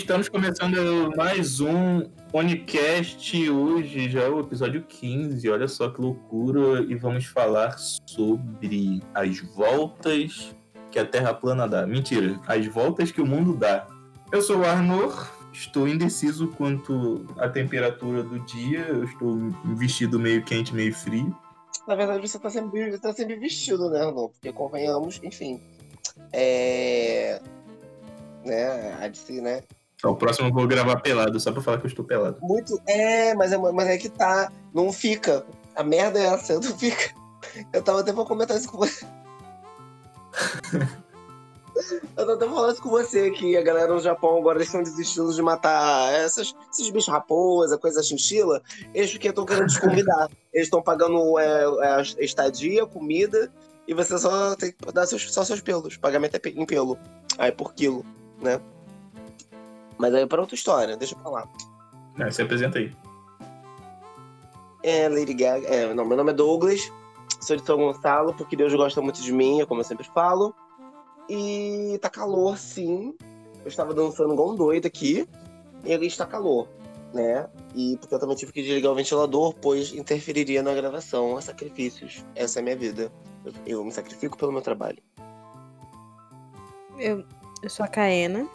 Estamos começando mais um Onicast hoje, já é o episódio 15, olha só que loucura, e vamos falar sobre as voltas que a Terra plana dá. Mentira, as voltas que o mundo dá. Eu sou o Arnor, estou indeciso quanto à temperatura do dia, eu estou vestido meio quente, meio frio. Na verdade, você está sempre, tá sempre vestido, né, Arnor? Porque convenhamos, enfim. É. Né, a de si, né? O próximo eu vou gravar pelado, só pra falar que eu estou pelado. Muito. É, mas é, mas é que tá. Não fica. A merda é essa, não fica. Eu tava até pra comentar isso com você. Eu tô até falando isso com você, que a galera no Japão agora estão desistindo de matar essas, esses bichos raposa, coisa chinchila. Eles porque estão querendo te convidar. Eles estão pagando é, é, estadia, comida, e você só tem que dar seus, só seus pelos. Pagamento é em pelo. Aí por quilo, né? Mas aí é pra outra história, deixa eu falar. É, se apresenta aí. É, Lady Gaga. É, não, meu nome é Douglas, sou de São Gonçalo, porque Deus gosta muito de mim, como eu sempre falo. E tá calor, sim. Eu estava dançando igual um doido aqui, e ali está calor, né? E porque eu também tive que desligar o ventilador, pois interferiria na gravação. É sacrifícios. Essa é a minha vida. Eu, eu me sacrifico pelo meu trabalho. Eu, eu sou a Caena.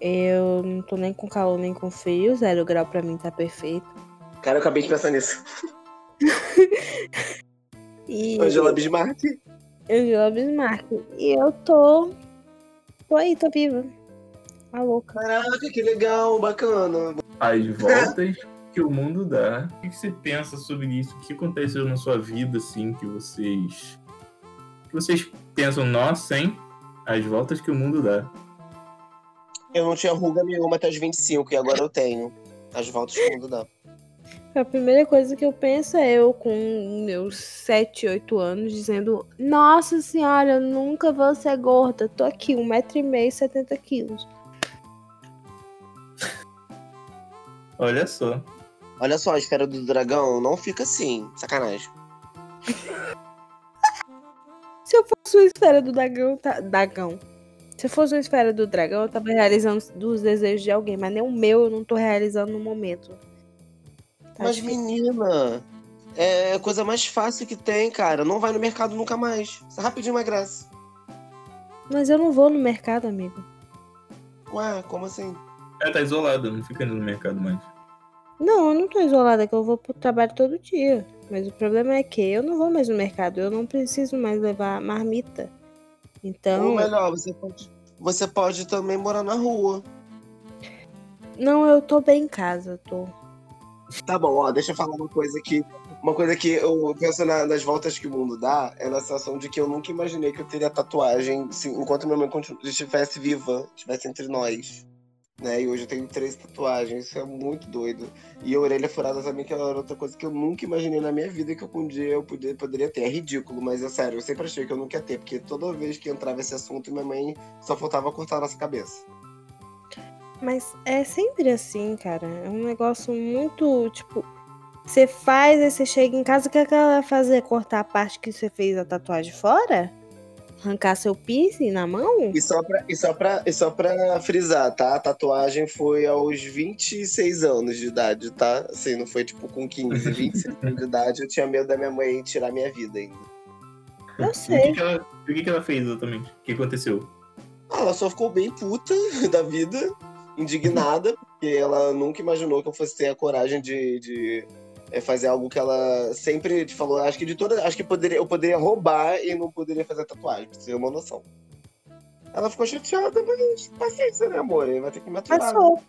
Eu não tô nem com calor nem com frio. Zero grau pra mim tá perfeito. Cara, eu acabei de pensar nisso. E Angela Bismarck. Angela Bismarck. E eu tô. Tô aí, tô viva. A louca. Caraca, que legal, bacana. As voltas que o mundo dá. O que você pensa sobre isso? O que aconteceu na sua vida, assim, que vocês. Que vocês pensam, nossa, hein? As voltas que o mundo dá. Eu não tinha ruga nenhuma até os 25, e agora eu tenho. As voltas que o mundo dá. A primeira coisa que eu penso é eu com meus 7, 8 anos dizendo: Nossa senhora, eu nunca vou ser gorda. Tô aqui, 1,5m, 70 quilos. Olha só. Olha só, a esfera do dragão não fica assim. Sacanagem. Se eu fosse uma esfera do dragão, tá... dragão. Se eu fosse uma esfera do dragão, eu tava realizando os desejos de alguém, mas nem o meu eu não tô realizando no momento. Tá Mas, difícil. menina, é a coisa mais fácil que tem, cara. Não vai no mercado nunca mais. Você rapidinho emagrece. Mas eu não vou no mercado, amigo. Ué, como assim? Ela tá isolada, não fica indo no mercado mais. Não, eu não tô isolada, que eu vou pro trabalho todo dia. Mas o problema é que eu não vou mais no mercado, eu não preciso mais levar marmita. Então. Ou melhor, você pode, você pode também morar na rua. Não, eu tô bem em casa, tô. Tá bom, ó, deixa eu falar uma coisa que. Uma coisa que eu penso na- nas voltas que o mundo dá é na sensação de que eu nunca imaginei que eu teria tatuagem se- enquanto minha mãe estivesse viva, estivesse entre nós. Né? E hoje eu tenho três tatuagens, isso é muito doido. E a orelha furada também, que era outra coisa que eu nunca imaginei na minha vida que um dia eu poder, poderia ter. É ridículo, mas é sério, eu sempre achei que eu nunca ia ter, porque toda vez que entrava esse assunto, minha mãe só faltava cortar a nossa cabeça. Mas é sempre assim, cara. É um negócio muito, tipo. Você faz, aí você chega em casa, o que, é que ela vai fazer? Cortar a parte que você fez a tatuagem fora? Arrancar seu piercing na mão? E só pra, e só pra, e só pra frisar, tá? A tatuagem foi aos 26 anos de idade, tá? Assim, não foi tipo com 15, 26 anos de idade. Eu tinha medo da minha mãe tirar minha vida ainda. Eu E o que, sei. que ela, o que, que ela fez exatamente? O que aconteceu? Ah, Ela só ficou bem puta da vida, indignada, porque ela nunca imaginou que eu fosse ter a coragem de, de é, fazer algo que ela sempre te falou. Acho que de toda. Acho que poderia, eu poderia roubar e não poderia fazer tatuagem, pra você ter uma noção. Ela ficou chateada, mas paciência, né, amor? Vai ter que me aturar. Passou.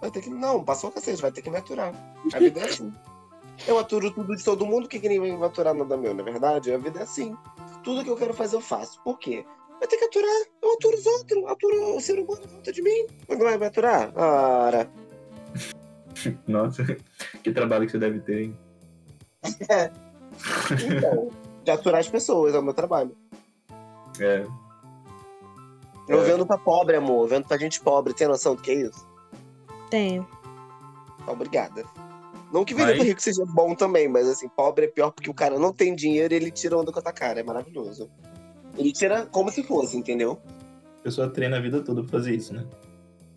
Vai ter que. Não, passou o cacete, vai ter que me aturar. A vida é assim. Eu aturo tudo de todo mundo, que, que ninguém vai aturar nada meu, na verdade? A vida é assim. Tudo que eu quero fazer, eu faço. Por quê? Vai ter que aturar. Eu aturo os outros, aturo o ser humano em volta de mim. Não vai me aturar? Ora. Nossa, que trabalho que você deve ter, hein? Então, de aturar as pessoas, é o meu trabalho. É. Eu É. vendo pra pobre, amor. Eu vendo pra gente pobre. Tem noção do que é isso? Tenho. Obrigada. Não que vender Mas- pro rico seja bom também, mas assim, pobre é pior porque o cara não tem dinheiro e ele tira onda com a tua cara. É maravilhoso. Ele tira como se fosse, entendeu? A pessoa treina a vida toda pra fazer isso, né?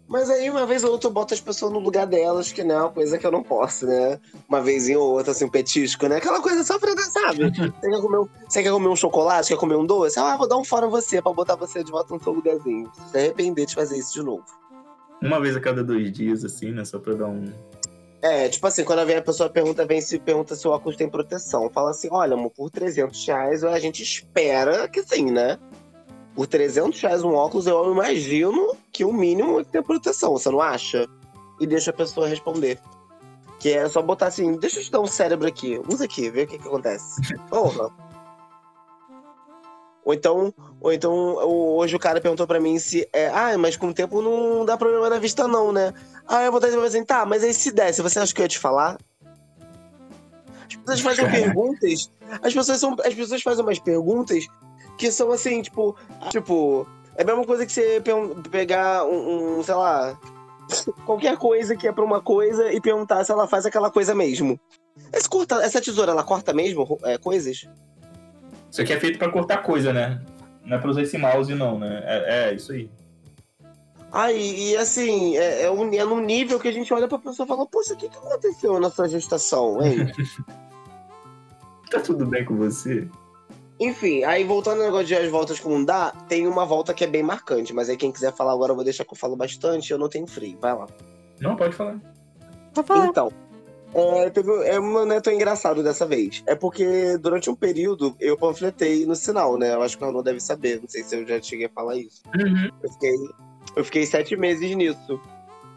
Mas aí, uma vez ou outra, eu boto as pessoas no lugar delas, que não é uma coisa que eu não posso, né? Uma vez ou outra, assim, um petisco, né? Aquela coisa só pra dar, sabe? Você quer, comer um, você quer comer um chocolate, quer comer um doce? Ah, vou dar um fora em você, pra botar você de volta no seu lugarzinho. Se arrepender de fazer isso de novo. Uma vez a cada dois dias, assim, né? Só pra dar um. É, tipo assim, quando vem a pessoa pergunta, vem se pergunta se o óculos tem proteção. Fala assim, olha, amor, por 300 reais a gente espera que sim, né? Por 300 reais um óculos, eu imagino que o mínimo é ter proteção, você não acha? E deixa a pessoa responder. Que é só botar assim, deixa eu te dar um cérebro aqui, usa aqui, vê o que, que acontece. Porra. Ou então, ou então, hoje o cara perguntou pra mim se é, ah, mas com o tempo não dá problema na vista, não, né? Ah, eu vou dizer assim, tá, mas aí se desse, você acha que eu ia te falar? As pessoas fazem perguntas. As pessoas, são, as pessoas fazem umas perguntas que são assim, tipo, tipo, é a mesma coisa que você pegar um, um sei lá, qualquer coisa que é pra uma coisa e perguntar se ela faz aquela coisa mesmo. Esse corta, essa tesoura, ela corta mesmo é, coisas? Isso aqui é feito para cortar coisa, né? Não é pra usar esse mouse, não, né? É, é isso aí. Ah, e, e assim, é, é, um, é num nível que a gente olha pra pessoa e fala, poxa, o que, que aconteceu na sua gestação, hein? tá tudo bem com você? Enfim, aí voltando ao negócio de as voltas como dá, tem uma volta que é bem marcante, mas aí quem quiser falar agora eu vou deixar que eu falo bastante, eu não tenho frio. Vai lá. Não, pode falar. Pode falar. Então, é, teve, é, não é tão engraçado dessa vez. É porque durante um período eu panfletei no sinal, né? Eu acho que o Arnaud deve saber, não sei se eu já cheguei a falar isso. Uhum. Eu, fiquei, eu fiquei sete meses nisso.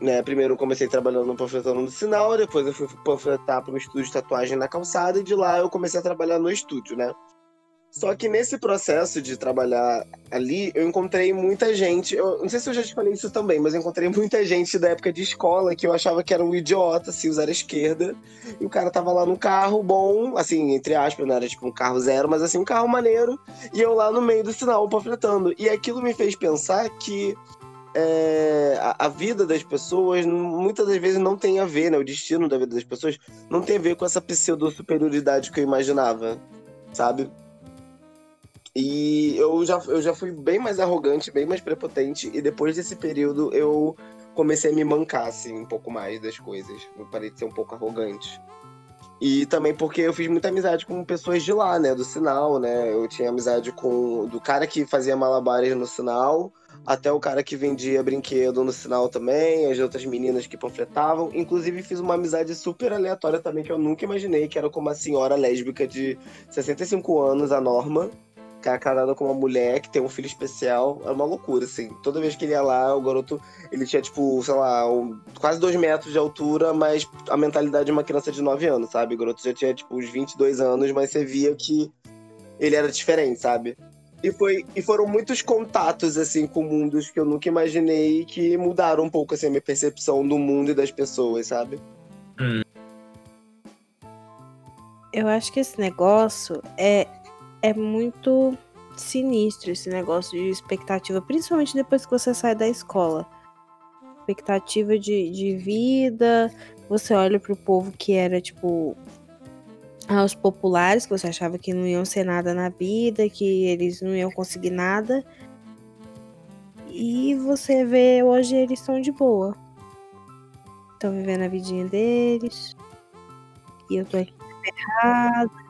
Né? Primeiro eu comecei trabalhando panfletando no sinal, depois eu fui panfletar para um estúdio de tatuagem na calçada, e de lá eu comecei a trabalhar no estúdio, né? Só que nesse processo de trabalhar ali, eu encontrei muita gente. Eu não sei se eu já te falei isso também, mas eu encontrei muita gente da época de escola que eu achava que era um idiota se usar a esquerda. E o cara tava lá no carro bom, assim, entre aspas, não era tipo um carro zero, mas assim, um carro maneiro. E eu lá no meio do sinal panfletando. E aquilo me fez pensar que é, a, a, vida das pessoas muitas das vezes não tem a ver, né? O destino da vida das pessoas não tem a ver com essa pseudo-superioridade que eu imaginava, sabe? E eu já, eu já fui bem mais arrogante, bem mais prepotente, e depois desse período eu comecei a me mancar, assim, um pouco mais das coisas. Eu parei de ser um pouco arrogante. E também porque eu fiz muita amizade com pessoas de lá, né? Do sinal, né? Eu tinha amizade com do cara que fazia malabares no sinal, até o cara que vendia brinquedo no sinal também, as outras meninas que panfletavam. Inclusive fiz uma amizade super aleatória também que eu nunca imaginei, que era com uma senhora lésbica de 65 anos, a Norma casada com uma mulher que tem um filho especial é uma loucura, assim. Toda vez que ele ia lá, o garoto, ele tinha, tipo, sei lá, um, quase dois metros de altura, mas a mentalidade de uma criança de 9 anos, sabe? O garoto já tinha, tipo, uns 22 anos, mas você via que ele era diferente, sabe? E, foi, e foram muitos contatos, assim, com mundos que eu nunca imaginei que mudaram um pouco, assim, a minha percepção do mundo e das pessoas, sabe? Hum. Eu acho que esse negócio é é muito sinistro esse negócio de expectativa, principalmente depois que você sai da escola. Expectativa de, de vida, você olha pro povo que era tipo aos populares, que você achava que não iam ser nada na vida, que eles não iam conseguir nada. E você vê hoje eles estão de boa. Estão vivendo a vidinha deles. E eu tô aqui errada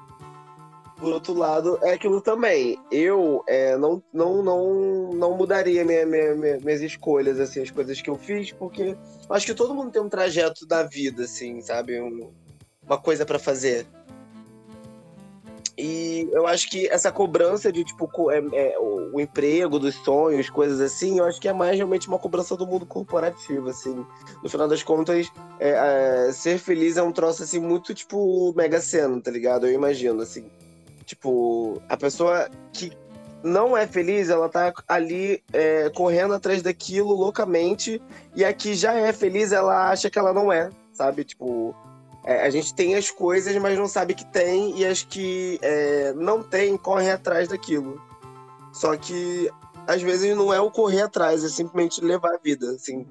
por outro lado, é aquilo também. Eu é, não, não, não, não mudaria minha, minha, minha, minhas escolhas, assim, as coisas que eu fiz, porque acho que todo mundo tem um trajeto da vida, assim, sabe? Um, uma coisa para fazer. E eu acho que essa cobrança de, tipo, é, é, o, emprego, dos sonhos, coisas assim, eu acho que é mais realmente uma cobrança do mundo corporativo, assim. No final das contas, é, é ser feliz é um troço, assim, muito, tipo, mega cena, tá ligado? Eu imagino, assim. Tipo, a pessoa que não é feliz, ela tá ali é, correndo atrás daquilo loucamente, e a que já é feliz, ela acha que ela não é, sabe? Tipo, é, a gente tem as coisas, mas não sabe que tem, e as que é, não tem, correm atrás daquilo. Só que, às vezes, não é o correr atrás, é simplesmente levar a vida, assim.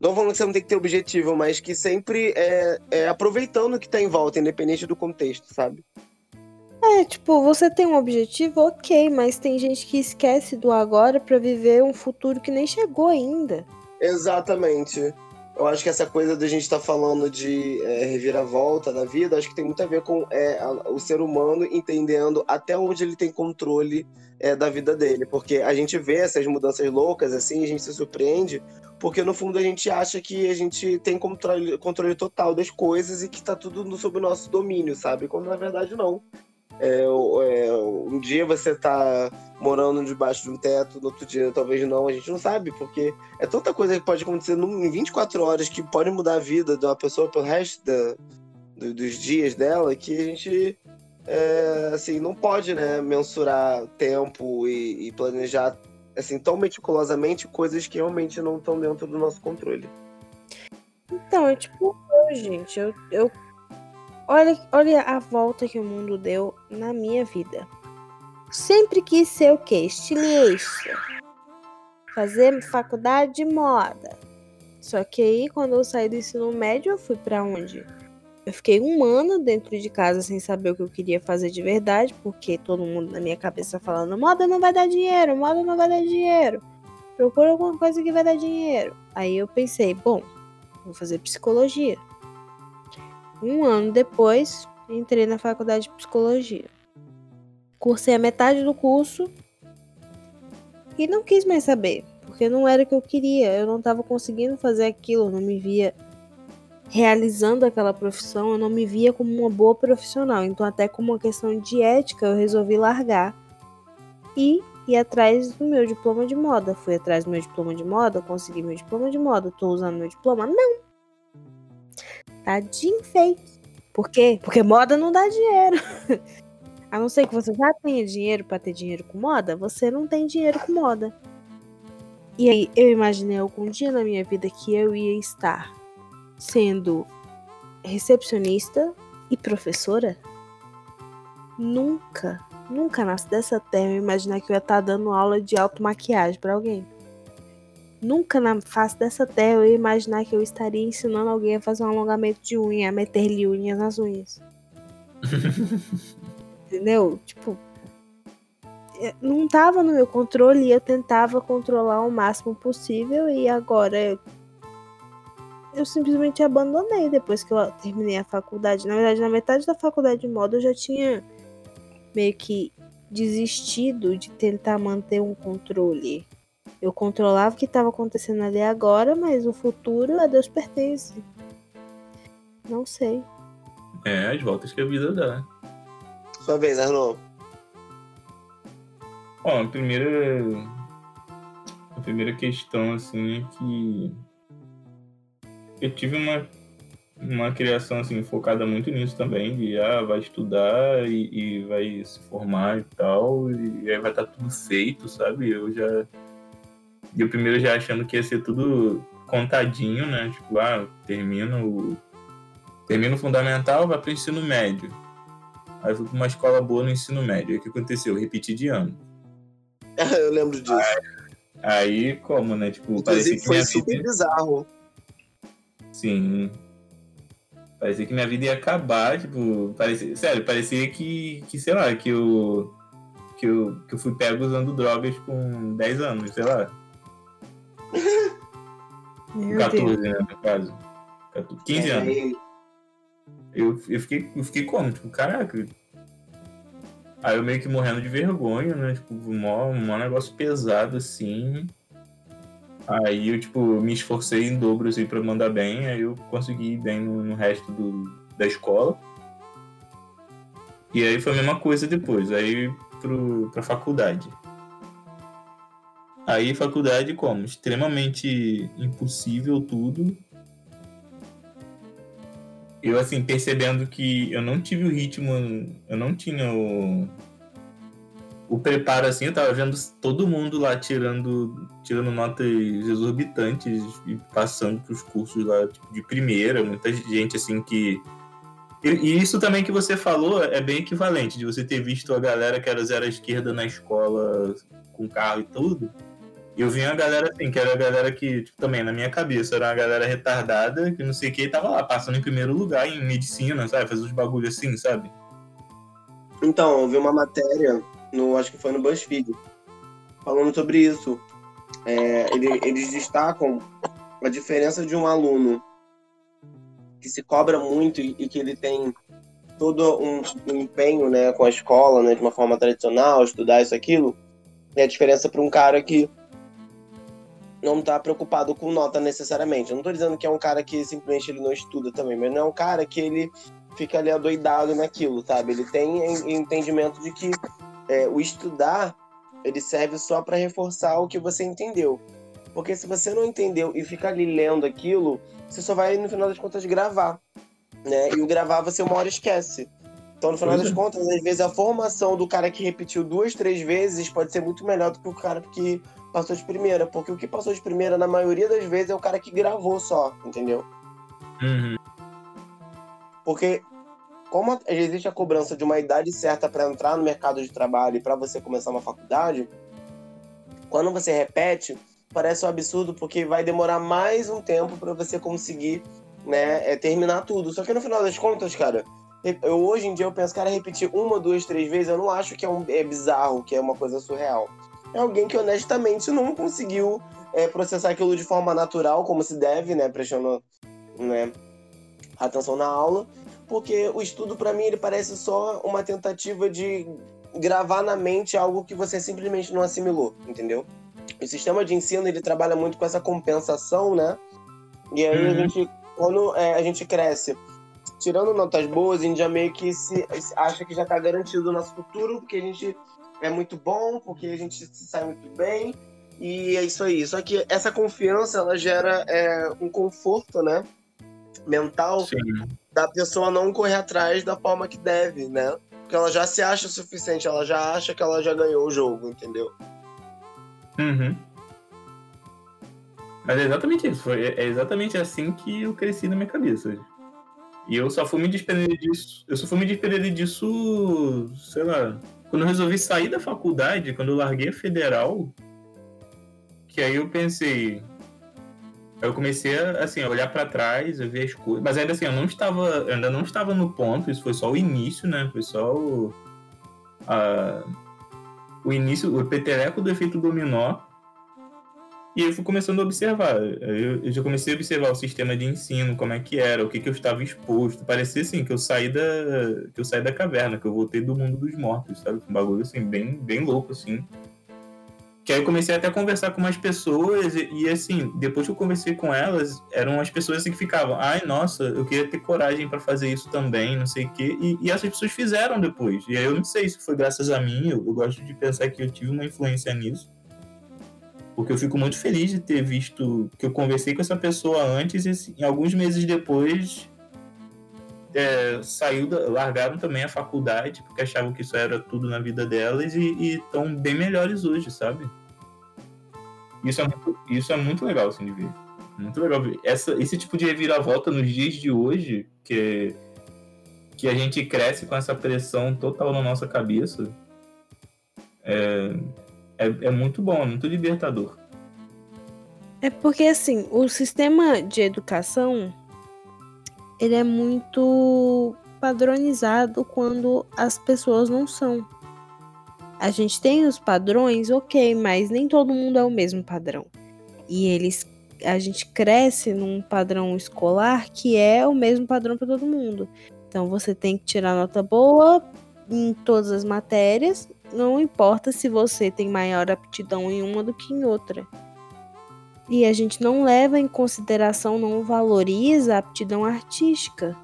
Não falando que você não tem que ter objetivo, mas que sempre é, é aproveitando o que tá em volta, independente do contexto, sabe? É, tipo, você tem um objetivo, ok, mas tem gente que esquece do agora para viver um futuro que nem chegou ainda. Exatamente. Eu acho que essa coisa da gente estar tá falando de é, reviravolta da vida, acho que tem muito a ver com é, a, o ser humano entendendo até onde ele tem controle é, da vida dele. Porque a gente vê essas mudanças loucas, assim, a gente se surpreende, porque no fundo a gente acha que a gente tem controle, controle total das coisas e que está tudo sob o nosso domínio, sabe? Quando na verdade não. É, é, um dia você tá morando debaixo de um teto, no outro dia talvez não, a gente não sabe, porque é tanta coisa que pode acontecer em 24 horas que pode mudar a vida de uma pessoa pelo resto da, do, dos dias dela que a gente é, assim, não pode né, mensurar tempo e, e planejar assim, tão meticulosamente coisas que realmente não estão dentro do nosso controle. Então, é tipo, gente, eu, eu Olha, olha a volta que o mundo deu na minha vida. Sempre quis ser o quê? Estilista. Fazer faculdade de moda. Só que aí, quando eu saí do ensino médio, eu fui para onde? Eu fiquei um ano dentro de casa sem saber o que eu queria fazer de verdade, porque todo mundo na minha cabeça falando: moda não vai dar dinheiro, moda não vai dar dinheiro. Procura alguma coisa que vai dar dinheiro. Aí eu pensei: bom, vou fazer psicologia. Um ano depois, entrei na faculdade de psicologia. Cursei a metade do curso e não quis mais saber, porque não era o que eu queria. Eu não estava conseguindo fazer aquilo, eu não me via realizando aquela profissão, eu não me via como uma boa profissional. Então, até como uma questão de ética, eu resolvi largar e ir atrás do meu diploma de moda. Fui atrás do meu diploma de moda, consegui meu diploma de moda, tô usando meu diploma? Não, Tá de enfeite. Por quê? Porque moda não dá dinheiro. A não ser que você já tenha dinheiro para ter dinheiro com moda, você não tem dinheiro com moda. E aí, eu imaginei algum dia na minha vida que eu ia estar sendo recepcionista e professora? Nunca, nunca nasce dessa terra eu imaginar que eu ia estar dando aula de automaquiagem para alguém. Nunca na face dessa terra eu ia imaginar que eu estaria ensinando alguém a fazer um alongamento de unha, a meter-lhe unhas nas unhas. Entendeu? Tipo, é, não estava no meu controle e eu tentava controlar o máximo possível e agora eu, eu simplesmente abandonei depois que eu terminei a faculdade. Na verdade, na metade da faculdade de moda eu já tinha meio que desistido de tentar manter um controle eu controlava o que estava acontecendo ali agora, mas o futuro a Deus pertence. Não sei. É, as voltas que a vida dá. Sua vez, Arnold. Bom, a primeira. A primeira questão, assim, é que. Eu tive uma, uma criação, assim, focada muito nisso também, de, ah, vai estudar e, e vai se formar e tal, e aí vai estar tá tudo feito, sabe? Eu já e o primeiro já achando que ia ser tudo contadinho, né? Tipo, ah, termino, termino o fundamental, vai para o ensino médio. Aí fui para uma escola boa no ensino médio. Aí o que aconteceu? Eu repeti de ano. Eu lembro disso. Aí, aí como, né? Tipo, Inclusive, parecia que foi super vida... bizarro. Sim. Parecia que minha vida ia acabar, tipo, parecia, sério, parecia que, que sei lá, que eu, que eu, que eu fui pego usando drogas com 10 anos, sei lá. Meu 14, Deus. né, no caso. 15 é, anos. Eu, eu, fiquei, eu fiquei como? Tipo, caraca. Aí eu meio que morrendo de vergonha, né? Tipo, um mó negócio pesado assim. Aí eu, tipo, me esforcei em dobro assim pra mandar bem, aí eu consegui ir bem no, no resto do, da escola. E aí foi a mesma coisa depois, aí pro, pra faculdade. Aí faculdade como? Extremamente impossível tudo. Eu assim, percebendo que eu não tive o ritmo, eu não tinha o, o preparo assim, eu tava vendo todo mundo lá tirando, tirando notas exorbitantes e passando pros cursos lá tipo, de primeira, muita gente assim que e, isso também que você falou é bem equivalente, de você ter visto a galera que era zero à esquerda na escola com carro e tudo, eu vi uma galera assim, que era a galera que, tipo, também na minha cabeça, era uma galera retardada, que não sei o que, tava lá, passando em primeiro lugar em medicina, sabe? Fazer uns bagulhos assim, sabe? Então, eu vi uma matéria, no, acho que foi no BuzzFeed, falando sobre isso. É, ele, eles destacam a diferença de um aluno que se cobra muito e, e que ele tem todo um, um, empenho né, com a escola, né, de uma forma tradicional, estudar isso, aquilo, é a diferença para um cara que não está preocupado com nota necessariamente. Eu não estou dizendo que é um cara que simplesmente ele não estuda também, mas não é um cara que ele fica ali adoidado naquilo, sabe? Ele tem entendimento de que é, o estudar ele serve só para reforçar o que você entendeu. Porque se você não entendeu e fica ali lendo aquilo, você só vai, no final das contas, gravar. Né? E o gravar você uma hora esquece. Então, no final das é. contas, às vezes a formação do cara que repetiu duas, três vezes pode ser muito melhor do que o cara que passou de primeira. Porque o que passou de primeira, na maioria das vezes, é o cara que gravou só, entendeu? Uhum. Porque como existe a cobrança de uma idade certa para entrar no mercado de trabalho e para você começar uma faculdade, quando você repete, parece um absurdo porque vai demorar mais um tempo para você conseguir né, é, terminar tudo. Só que no final das contas, cara, eu, hoje em dia eu penso, cara, repetir uma, duas, três vezes, eu não acho que é, um, é bizarro, que é uma coisa surreal. É alguém que honestamente não conseguiu é, processar aquilo de forma natural, como se deve, né, prestando né, atenção na aula porque o estudo para mim ele parece só uma tentativa de gravar na mente algo que você simplesmente não assimilou, entendeu? O sistema de ensino ele trabalha muito com essa compensação, né? E aí uhum. a gente, quando é, a gente cresce, tirando notas boas, a gente já meio que se, acha que já está garantido o nosso futuro, porque a gente é muito bom, porque a gente se sai muito bem, e é isso aí. Só que essa confiança, ela gera é, um conforto, né? Mental Sim da pessoa não correr atrás da forma que deve, né? Porque ela já se acha o suficiente, ela já acha que ela já ganhou o jogo, entendeu? Uhum. Mas é exatamente isso. Foi, é exatamente assim que eu cresci na minha cabeça. E eu só fui me desprender disso. Eu só fui me desprender disso, sei lá. Quando eu resolvi sair da faculdade, quando eu larguei a federal, que aí eu pensei, eu comecei a, assim, a olhar para trás, a ver as coisas. Mas ainda assim, eu não estava, eu ainda não estava no ponto, isso foi só o início, né? Foi só o, a, o início, o peteleco do efeito dominó. E eu fui começando a observar. Eu, eu, já comecei a observar o sistema de ensino, como é que era, o que, que eu estava exposto. Parecia assim que eu saí da que eu saí da caverna, que eu voltei do mundo dos mortos, sabe? Um bagulho assim bem bem louco assim. Que aí eu comecei até a conversar com umas pessoas e, e, assim, depois que eu conversei com elas, eram as pessoas assim, que ficavam, ai, nossa, eu queria ter coragem para fazer isso também, não sei o quê. E, e, essas pessoas fizeram depois. E aí eu não sei se foi graças a mim, eu, eu gosto de pensar que eu tive uma influência nisso. Porque eu fico muito feliz de ter visto que eu conversei com essa pessoa antes e assim, alguns meses depois é, saiu da, largaram também a faculdade porque achavam que isso era tudo na vida delas e estão bem melhores hoje, sabe? Isso é muito, isso é muito legal assim, de ver. Muito legal ver. Essa, esse tipo de reviravolta nos dias de hoje, que, que a gente cresce com essa pressão total na nossa cabeça, é, é, é muito bom, é muito libertador. É porque, assim, o sistema de educação ele é muito padronizado quando as pessoas não são. A gente tem os padrões, ok, mas nem todo mundo é o mesmo padrão. E eles a gente cresce num padrão escolar que é o mesmo padrão para todo mundo. Então você tem que tirar nota boa em todas as matérias, não importa se você tem maior aptidão em uma do que em outra. E a gente não leva em consideração, não valoriza a aptidão artística.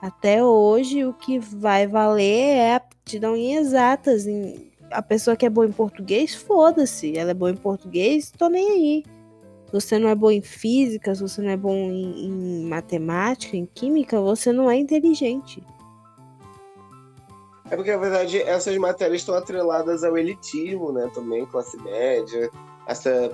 Até hoje, o que vai valer é a aptidão em exatas. Em... A pessoa que é boa em português, foda-se. Ela é boa em português, tô nem aí. Se você não é bom em física, se você não é bom em, em matemática, em química, você não é inteligente. É porque, na verdade, essas matérias estão atreladas ao elitismo, né? Também, classe média, essa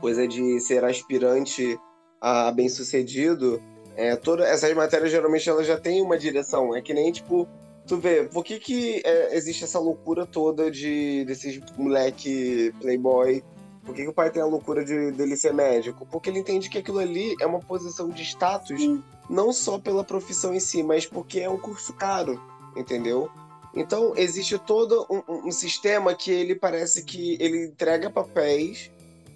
coisa de ser aspirante a bem-sucedido, é, todas essas matérias geralmente elas já têm uma direção. É que nem, tipo, tu vê, por que, que é, existe essa loucura toda de desses moleque playboy? Por que, que o pai tem a loucura de dele ser médico? Porque ele entende que aquilo ali é uma posição de status, Sim. não só pela profissão em si, mas porque é um curso caro, entendeu? Então existe todo um, um sistema que ele parece que ele entrega papéis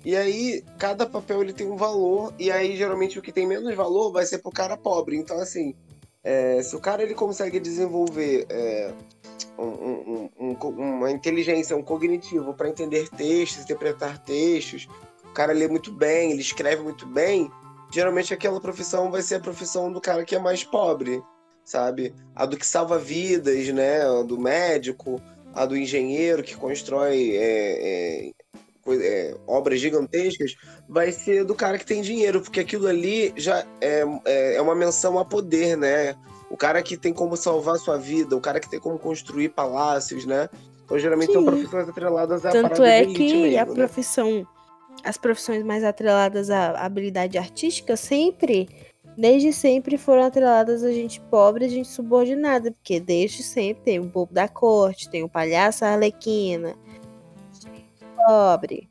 E aí, cada papel ele tem um valor, e aí geralmente o que tem menos valor vai ser pro cara pobre. Então, assim, é, se o cara ele consegue desenvolver é, um, um, um, uma inteligência, um cognitivo para entender textos, interpretar textos, o cara lê muito bem, ele escreve muito bem, geralmente aquela profissão vai ser a profissão do cara que é mais pobre, sabe? A do que salva vidas, né? A do médico, a do engenheiro que constrói é, é, é, obras gigantescas, vai ser do cara que tem dinheiro, porque aquilo ali já é, é, é uma menção a poder, né? O cara que tem como salvar a sua vida, o cara que tem como construir palácios, né? Então, geralmente, Sim. são profissões atreladas à Tanto é que mesmo, a né? profissão, as profissões mais atreladas à habilidade artística sempre, desde sempre foram atreladas a gente pobre, a gente subordinada, porque desde sempre tem o bobo da corte, tem o palhaço arlequina, pobre.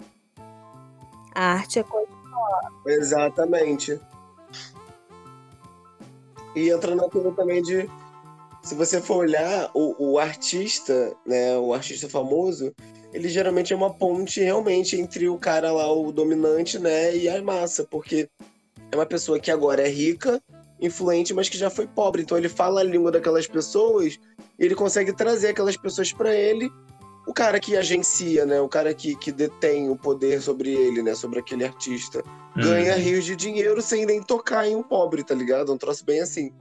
A arte é coisa pobre. Exatamente. E entra naquilo também de. Se você for olhar, o, o artista, né? O artista famoso, ele geralmente é uma ponte realmente entre o cara lá, o dominante, né, e a massa, porque é uma pessoa que agora é rica, influente, mas que já foi pobre. Então ele fala a língua daquelas pessoas e ele consegue trazer aquelas pessoas para ele o cara que agencia, né? O cara que, que detém o poder sobre ele, né? Sobre aquele artista. Hum. Ganha rios de dinheiro sem nem tocar em um pobre, tá ligado? Um troço bem assim.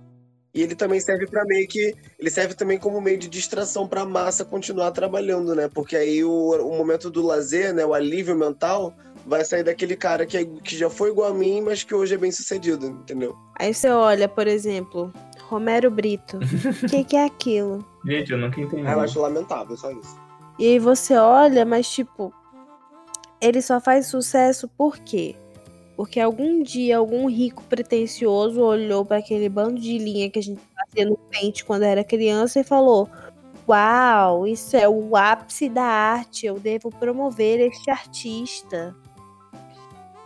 E ele também serve para meio que. Ele serve também como meio de distração pra massa continuar trabalhando, né? Porque aí o, o momento do lazer, né? O alívio mental vai sair daquele cara que, é, que já foi igual a mim, mas que hoje é bem sucedido, entendeu? Aí você olha, por exemplo, Romero Brito. O que, que é aquilo? Gente, eu nunca entendi. Ah, eu acho lamentável, só isso. E aí você olha, mas tipo, ele só faz sucesso por quê? Porque algum dia algum rico pretensioso olhou para aquele bando de linha que a gente fazia no pente quando era criança e falou: Uau, isso é o ápice da arte, eu devo promover este artista.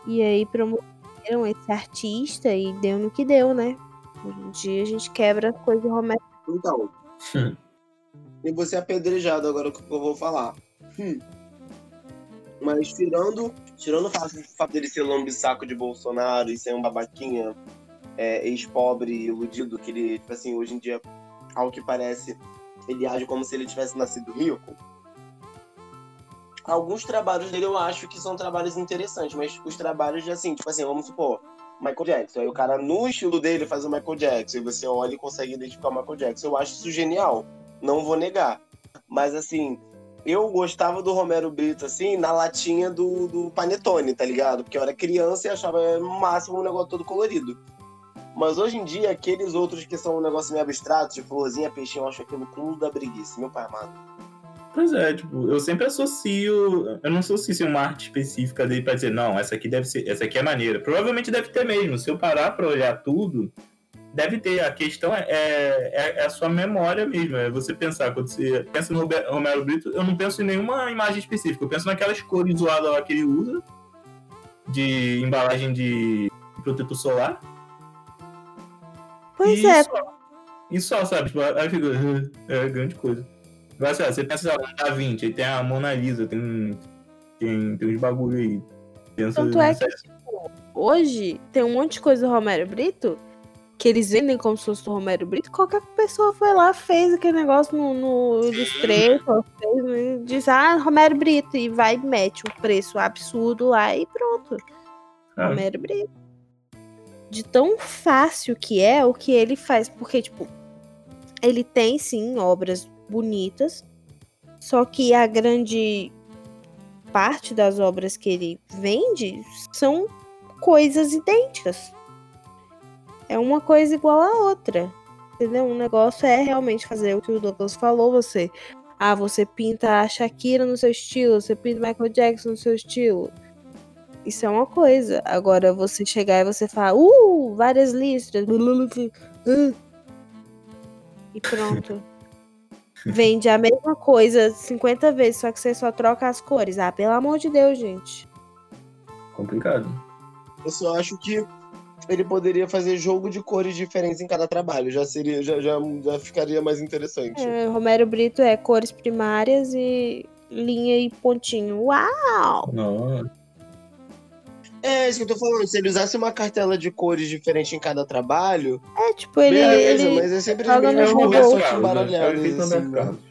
E aí promoveram esse artista e deu no que deu, né? Hoje em dia a gente quebra as coisas românticas. Então, e você é apedrejado agora que eu vou falar. Hum. Mas tirando, tirando o fato dele ser lambisaco de Bolsonaro e ser um babaquinha é, ex-pobre, iludido, que ele, tipo assim, hoje em dia, ao que parece, ele age como se ele tivesse nascido rico. Alguns trabalhos dele eu acho que são trabalhos interessantes, mas os trabalhos de assim, tipo assim, vamos supor, Michael Jackson. Aí o cara, no estilo dele, faz o Michael Jackson, e você olha e consegue identificar o Michael Jackson. Eu acho isso genial não vou negar. Mas assim, eu gostava do Romero Brito, assim, na latinha do, do Panetone, tá ligado? Porque eu era criança e achava máximo um negócio todo colorido. Mas hoje em dia, aqueles outros que são um negócio meio abstrato, de florzinha, peixinho, eu acho aquilo cúmulo da preguiça, meu pai amado. Pois é, tipo, eu sempre associo. Eu não associo uma arte específica dele pra dizer, não, essa aqui deve ser. Essa aqui é maneira. Provavelmente deve ter mesmo. Se eu parar pra olhar tudo, deve ter. A questão é, é, é, a sua memória mesmo. É você pensar. Quando você pensa no Romero Brito, eu não penso em nenhuma imagem específica. Eu penso naquelas cores zoadas lá que ele usa, de embalagem de protetor solar. Pois e é. Só, e só, sabe? Tipo, aí fica. É grande coisa. Você pensa lá, Da Vinci, aí tem a Mona Lisa, tem, tem, tem uns bagulho aí. Pensa, Tanto é que, tipo, hoje tem um monte de coisa do Romero Brito que eles vendem como se fosse o Romero Brito, qualquer pessoa foi lá, fez aquele negócio no, no Illustrator, fez, diz, ah, Romero Brito, e vai e mete um preço absurdo lá e pronto. Ah. Romero Brito. De tão fácil que é o que ele faz, porque, tipo, ele tem sim obras bonitas, só que a grande parte das obras que ele vende são coisas idênticas é uma coisa igual a outra. Entendeu? Um negócio é realmente fazer o que o Douglas falou, você. Ah, você pinta a Shakira no seu estilo, você pinta Michael Jackson no seu estilo. Isso é uma coisa. Agora você chegar e você falar, uh, várias listras. E pronto. Vende a mesma coisa 50 vezes, só que você só troca as cores. Ah, pelo amor de Deus, gente. Complicado. Eu só acho que ele poderia fazer jogo de cores diferentes em cada trabalho. Já seria, já, já, já ficaria mais interessante. É, Romero Brito é cores primárias e linha e pontinho. Uau! Não. É, isso que eu tô falando. Se ele usasse uma cartela de cores diferente em cada trabalho, É, tipo, ele. beleza, ele... mas é sempre joga as mesmas cores, só né? É o embaralhadas, assim. Carlos.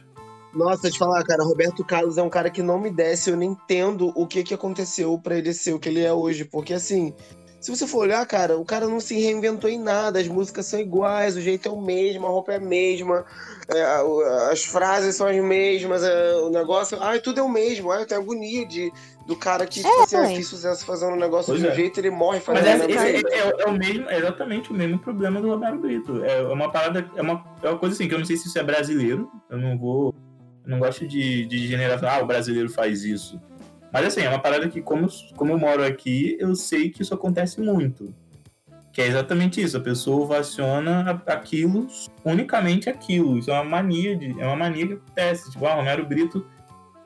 Nossa, te falar, cara, Roberto Carlos é um cara que não me desce, eu nem entendo o que que aconteceu pra ele ser o que ele é hoje, porque assim, se você for olhar, cara, o cara não se reinventou em nada, as músicas são iguais, o jeito é o mesmo, a roupa é a mesma, é, as frases são as mesmas, é, o negócio, ai, tudo é o mesmo, ai, eu tenho agonia de, do cara que, tipo assim, ah, ué. fiz sucesso fazendo um negócio Pois de um é. jeito, ele morre Mas fazendo é, a esse é, é- é o mesmo, é exatamente o mesmo problema do Roberto Brito. É uma parada, é uma, é uma coisa assim, que eu não sei se isso é brasileiro, eu não vou. Eu não gosto de, de generalizar, ah, o brasileiro faz isso. Mas assim, é uma parada que, como, como eu moro aqui, eu sei que isso acontece muito. Que é exatamente isso, a pessoa ovaciona aquilo, unicamente aquilo. Isso é uma mania, de, é uma mania que acontece. Tipo, ah, Romero Brito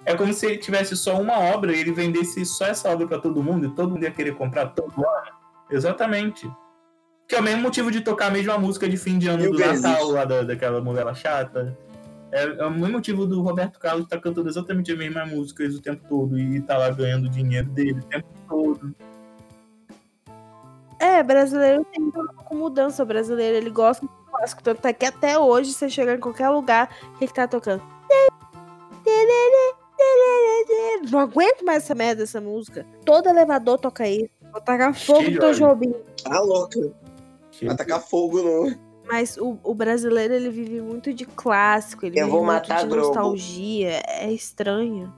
é como se ele tivesse só uma obra e ele vendesse só essa obra pra todo mundo e todo mundo ia querer comprar todo ano. Exatamente. Que é o mesmo motivo de tocar a mesma música de fim de ano do. Natal, lá da, daquela novela chata. É, é o mesmo motivo do Roberto Carlos estar cantando exatamente as mesmas músicas o tempo todo e tá lá ganhando dinheiro dele o tempo todo. É, brasileiro tem problema com mudança. O brasileiro, ele gosta do clássico. Tanto é que até hoje, você chega em qualquer lugar, o que, que tá tocando? Não aguento mais essa merda, essa música. Todo elevador toca isso. Vou tacar fogo no teu Jobim. Tá louca, vai tacar fogo no... Mas o, o brasileiro, ele vive muito de clássico. Ele Eu vive vou muito matar de Globo. nostalgia. É estranho.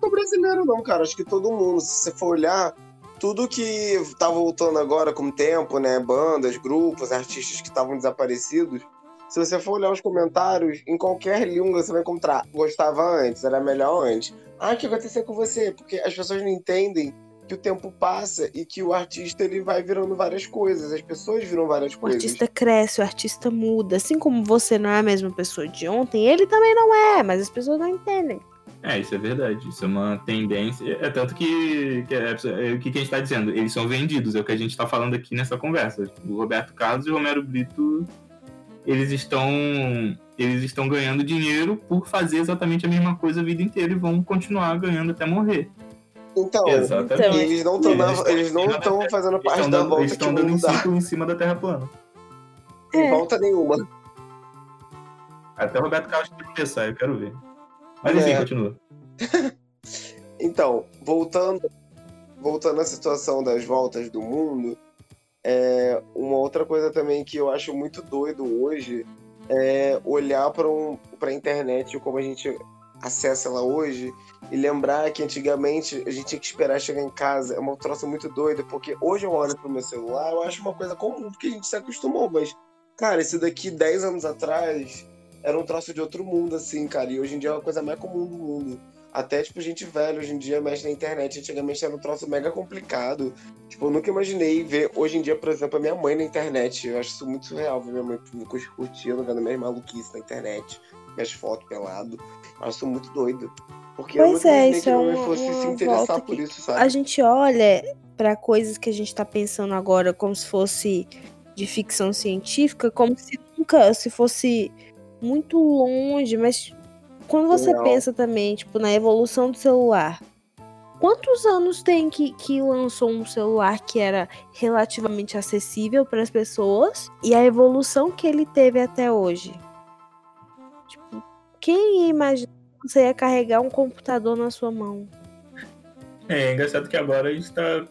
Não brasileiro não, cara. Acho que todo mundo, se você for olhar, tudo que tá voltando agora com o tempo, né? Bandas, grupos, artistas que estavam desaparecidos. Se você for olhar os comentários, em qualquer língua você vai encontrar. Gostava antes, era melhor antes. Ah, o que aconteceu com você? Porque as pessoas não entendem que o tempo passa e que o artista ele vai virando várias coisas. As pessoas viram várias O coisas. artista cresce, o artista muda. Assim como você não é a mesma pessoa de ontem, ele também não é, mas as pessoas não entendem. É, isso é verdade. Isso é uma tendência. É tanto que, que é, é o que a gente está dizendo. Eles são vendidos, é o que a gente está falando aqui nessa conversa. O Roberto Carlos e o Romero Brito, eles estão, eles estão ganhando dinheiro por fazer exatamente a mesma coisa a vida inteira e vão continuar ganhando até morrer. Então, Exatamente. e eles não estão Eles não estão fazendo Eles parte estão da dando, volta estão dando dá. círculo em cima da Terra plana. Sem É. volta nenhuma. Até o Roberto Carlos começar, eu quero ver. Mas enfim, É. continua. Então, voltando, voltando à situação das voltas do mundo, é, uma outra coisa também que eu acho muito doido hoje é olhar para um, a internet como a gente acessa ela hoje e lembrar que antigamente a gente tinha que esperar chegar em casa. É uma troça muito doida, porque hoje eu olho pro meu celular, eu acho uma coisa comum, porque a gente se acostumou, mas, cara, isso daqui 10 anos atrás era um troço de outro mundo, assim, cara, e hoje em dia é uma coisa mais comum do mundo. Até, tipo, gente velha hoje em dia mexe na internet. Antigamente era um troço mega complicado. Tipo, eu nunca imaginei ver hoje em dia, por exemplo, a minha mãe na internet. Eu acho isso muito surreal ver minha mãe curtindo, vendo minhas maluquices na internet, minhas fotos pelado. Eu acho isso muito doido. Porque Pois é, isso que é uma- fosse uma se interessar por isso, sabe? A gente olha pra coisas que a gente tá pensando agora como se fosse de ficção científica, como se nunca se fosse muito longe, mas quando você Real. pensa também, tipo, na evolução do celular, quantos anos tem que, que lançou um celular que era relativamente acessível para as pessoas e a evolução que ele teve até hoje? Tipo, quem que você ia carregar um computador na sua mão? É, é engraçado que agora a gente tá.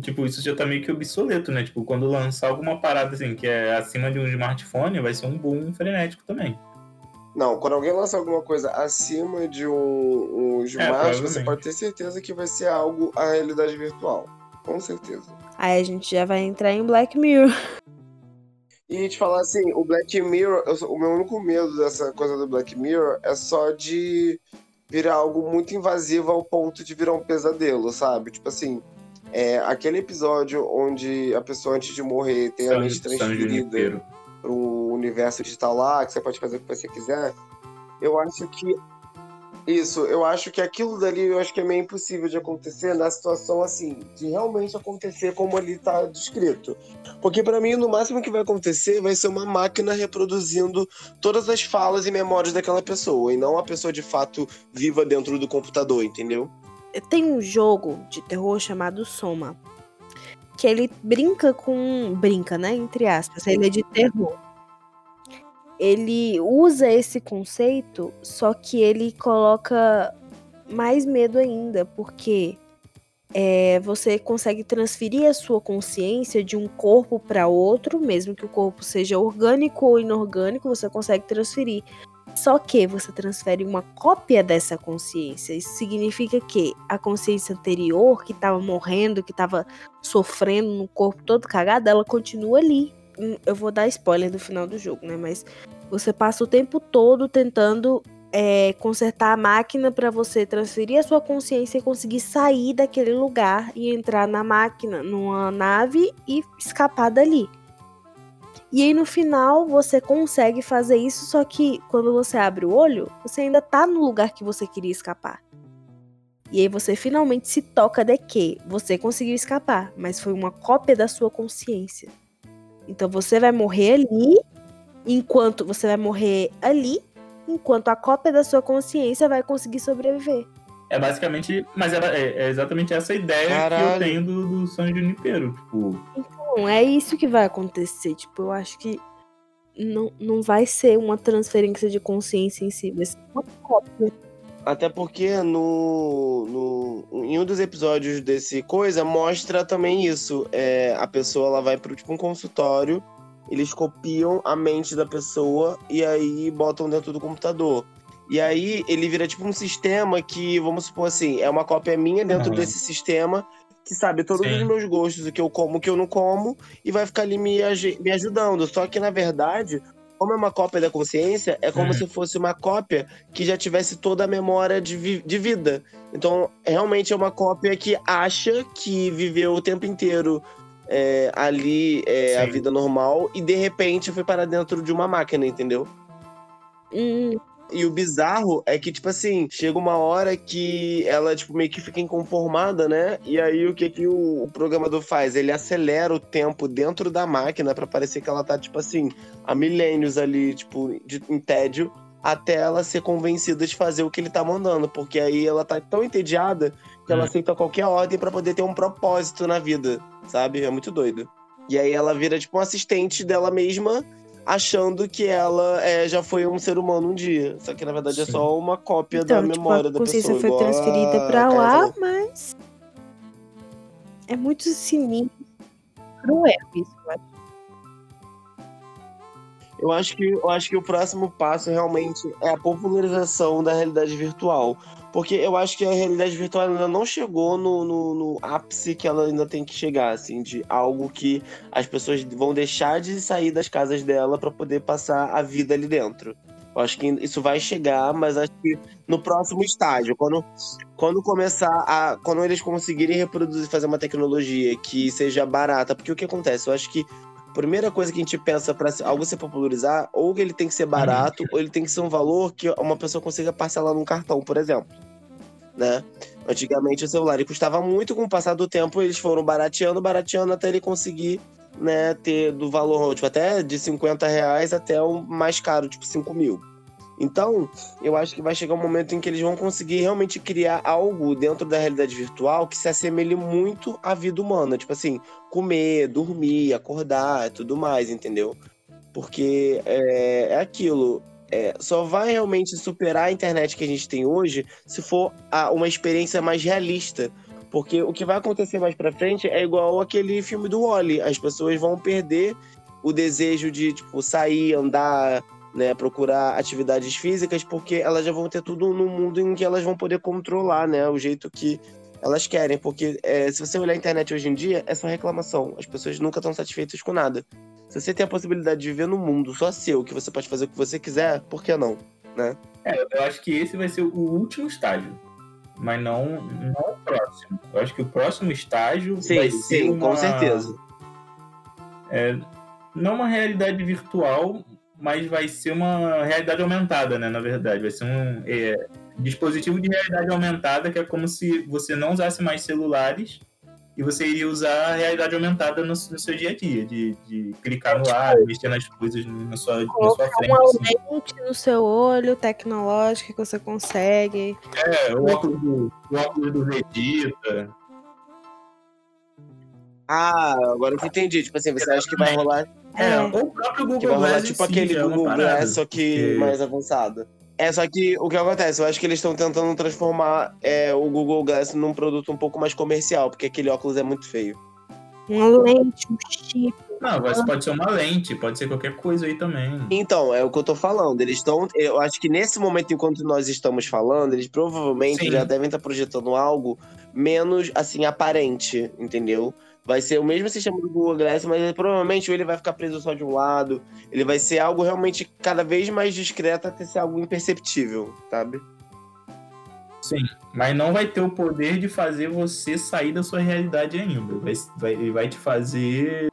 Tipo, isso já tá meio que obsoleto, né? Tipo, quando lançar alguma parada assim que é acima de um smartphone, vai ser um boom frenético também. Não, quando alguém lança alguma coisa acima de um, um smart, você provavelmente. pode ter certeza que vai ser algo a realidade virtual. Com certeza. Aí a gente já vai entrar em Black Mirror. E te falar assim, o Black Mirror, eu o meu único medo dessa coisa do Black Mirror é só de virar algo muito invasivo ao ponto de virar um pesadelo, sabe? Tipo assim, é, aquele episódio onde a pessoa antes de morrer tem a mente transferida para um universo digital lá, que você pode fazer o que você quiser. Eu acho que isso, eu acho que aquilo dali eu acho que é meio impossível de acontecer na situação assim, de realmente acontecer como ali tá descrito. Porque pra mim, no máximo que vai acontecer vai ser uma máquina reproduzindo todas as falas e memórias daquela pessoa, e não a pessoa de fato viva dentro do computador, entendeu? Tem um jogo de terror chamado Soma. que ele brinca com. Brinca, né? Entre aspas. Ele é de terror. Ele usa esse conceito, só que ele coloca mais medo ainda, porque é, você consegue transferir a sua consciência de um corpo para outro, mesmo que o corpo seja orgânico ou inorgânico, você consegue transferir. Só que você transfere uma cópia dessa consciência. Isso significa que a consciência anterior, que estava morrendo, que estava sofrendo no corpo todo cagado, ela continua ali. Hum, eu vou dar spoiler do final do jogo, né? Mas você passa o tempo todo tentando é, consertar a máquina para você transferir a sua consciência e conseguir sair daquele lugar e entrar na máquina, numa nave e escapar dali. E aí no final você consegue fazer isso, só que quando você abre o olho, você ainda tá no lugar que você queria escapar. E aí você finalmente se toca de que você conseguiu escapar, mas foi uma cópia da sua consciência. Então você vai morrer ali, enquanto você vai morrer ali, enquanto a cópia da sua consciência vai conseguir sobreviver. É basicamente, mas é, é exatamente essa ideia Caralho. que eu tenho do, do São Junipero, tipo. Então, é isso que vai acontecer. Tipo, eu acho que não, não vai ser uma transferência de consciência em si, vai ser uma cópia. Até porque no, no, em um dos episódios desse coisa mostra também isso. É, a pessoa ela vai para tipo, um consultório eles copiam a mente da pessoa e aí botam dentro do computador. E aí ele vira tipo um sistema que, vamos supor assim, é uma cópia minha dentro uhum. desse sistema que sabe todos Sim. os meus gostos, o que eu como, o que eu não como, e vai ficar ali me, me ajudando. Só que, na verdade, como é uma cópia da consciência, é como uhum. se fosse uma cópia que já tivesse toda a memória de, vi de vida. Então, realmente é uma cópia que acha que viveu o tempo inteiro é, ali é, a vida normal e de repente foi para dentro de uma máquina, entendeu? Hum. E o bizarro é que, tipo assim, chega uma hora que ela, tipo, meio que fica inconformada, né? E aí o que que o, o programador faz? Ele acelera o tempo dentro da máquina para parecer que ela tá, tipo assim, há milênios ali, tipo, de, em tédio, até ela ser convencida de fazer o que ele tá mandando. Porque aí ela tá tão entediada que ela hum. aceita qualquer ordem para poder ter um propósito na vida, sabe? É muito doido. E aí ela vira, tipo, um assistente dela mesma achando que ela é, já foi um ser humano um dia. Só que na verdade Sim. é só uma cópia então, da tipo, memória da pessoa. A consciência foi transferida para lá, mas é muito sinistro, cruel isso, eu acho. Eu acho que eu acho que o próximo passo realmente é a popularização da realidade virtual. Porque eu acho que a realidade virtual ainda não chegou no, no, no, ápice que ela ainda tem que chegar, assim, de algo que as pessoas vão deixar de sair das casas dela para poder passar a vida ali dentro. Eu acho que isso vai chegar, mas acho que no próximo estágio, quando, quando começar a. Quando eles conseguirem reproduzir, fazer uma tecnologia que seja barata, porque o que acontece? Eu acho que a primeira coisa que a gente pensa para algo se popularizar, ou ele tem que ser barato, ou ele tem que ser um valor que uma pessoa consiga parcelar num cartão, por exemplo né? Antigamente o celular ele custava muito, com o passar do tempo eles foram barateando, barateando até ele conseguir né, ter do valor, tipo, até de 50 reais até o mais caro, tipo 5 mil. Então, eu acho que vai chegar um momento em que eles vão conseguir realmente criar algo dentro da realidade virtual que se assemelhe muito à vida humana. Tipo assim, comer, dormir, acordar e tudo mais, entendeu? Porque é, é aquilo é, só vai realmente superar a internet que a gente tem hoje se for a, uma experiência mais realista. Porque o que vai acontecer mais pra frente é igual aquele filme do Wally. As pessoas vão perder o desejo de, tipo, sair, andar, né, procurar atividades físicas, porque elas já vão ter tudo no mundo em que elas vão poder controlar, né, o jeito que elas querem. Porque é, se você olhar a internet hoje em dia, é só reclamação. As pessoas nunca estão satisfeitas com nada. Se você tem a possibilidade de viver num mundo só seu, que você pode fazer o que você quiser, por que não? Né? É, eu acho que esse vai ser o último estágio. Mas não, não o próximo. Eu acho que o próximo estágio sim, vai ser. Sim, uma, com certeza. É, não uma realidade virtual, mas vai ser uma realidade aumentada, né? Na verdade, vai ser um é, dispositivo de realidade aumentada que é como se você não usasse mais celulares e você iria usar a realidade aumentada no, no seu dia a dia, de, de clicar no ar, mexer nas coisas na sua, na sua frente. Uma assim. no seu olho tecnológica que você consegue. É, o óculos do, o óculos do Vegeta. Ah, agora eu entendi. Tipo assim, você acha que vai rolar. É, É. ou o próprio Google Que vai rolar Glass tipo aquele é Google Glass, só que mais avançado. É, só que o que acontece? Eu acho que eles estão tentando transformar é, o Google Glass num produto um pouco mais comercial, porque aquele óculos é muito feio. Uma lente, um chip. Não, mas pode ser uma lente, pode ser qualquer coisa aí também. Então, é o que eu tô falando. Eles estão. Eu acho que nesse momento, enquanto nós estamos falando, eles provavelmente Sim. já devem estar projetando algo menos, assim, aparente, entendeu? Vai ser o mesmo sistema do Google Glass, mas provavelmente ele vai ficar preso só de um lado. Ele vai ser algo realmente cada vez mais discreto até ser algo imperceptível, sabe? Mas não vai ter o poder de fazer você sair da sua realidade ainda. Vai, vai, ele vai te fazer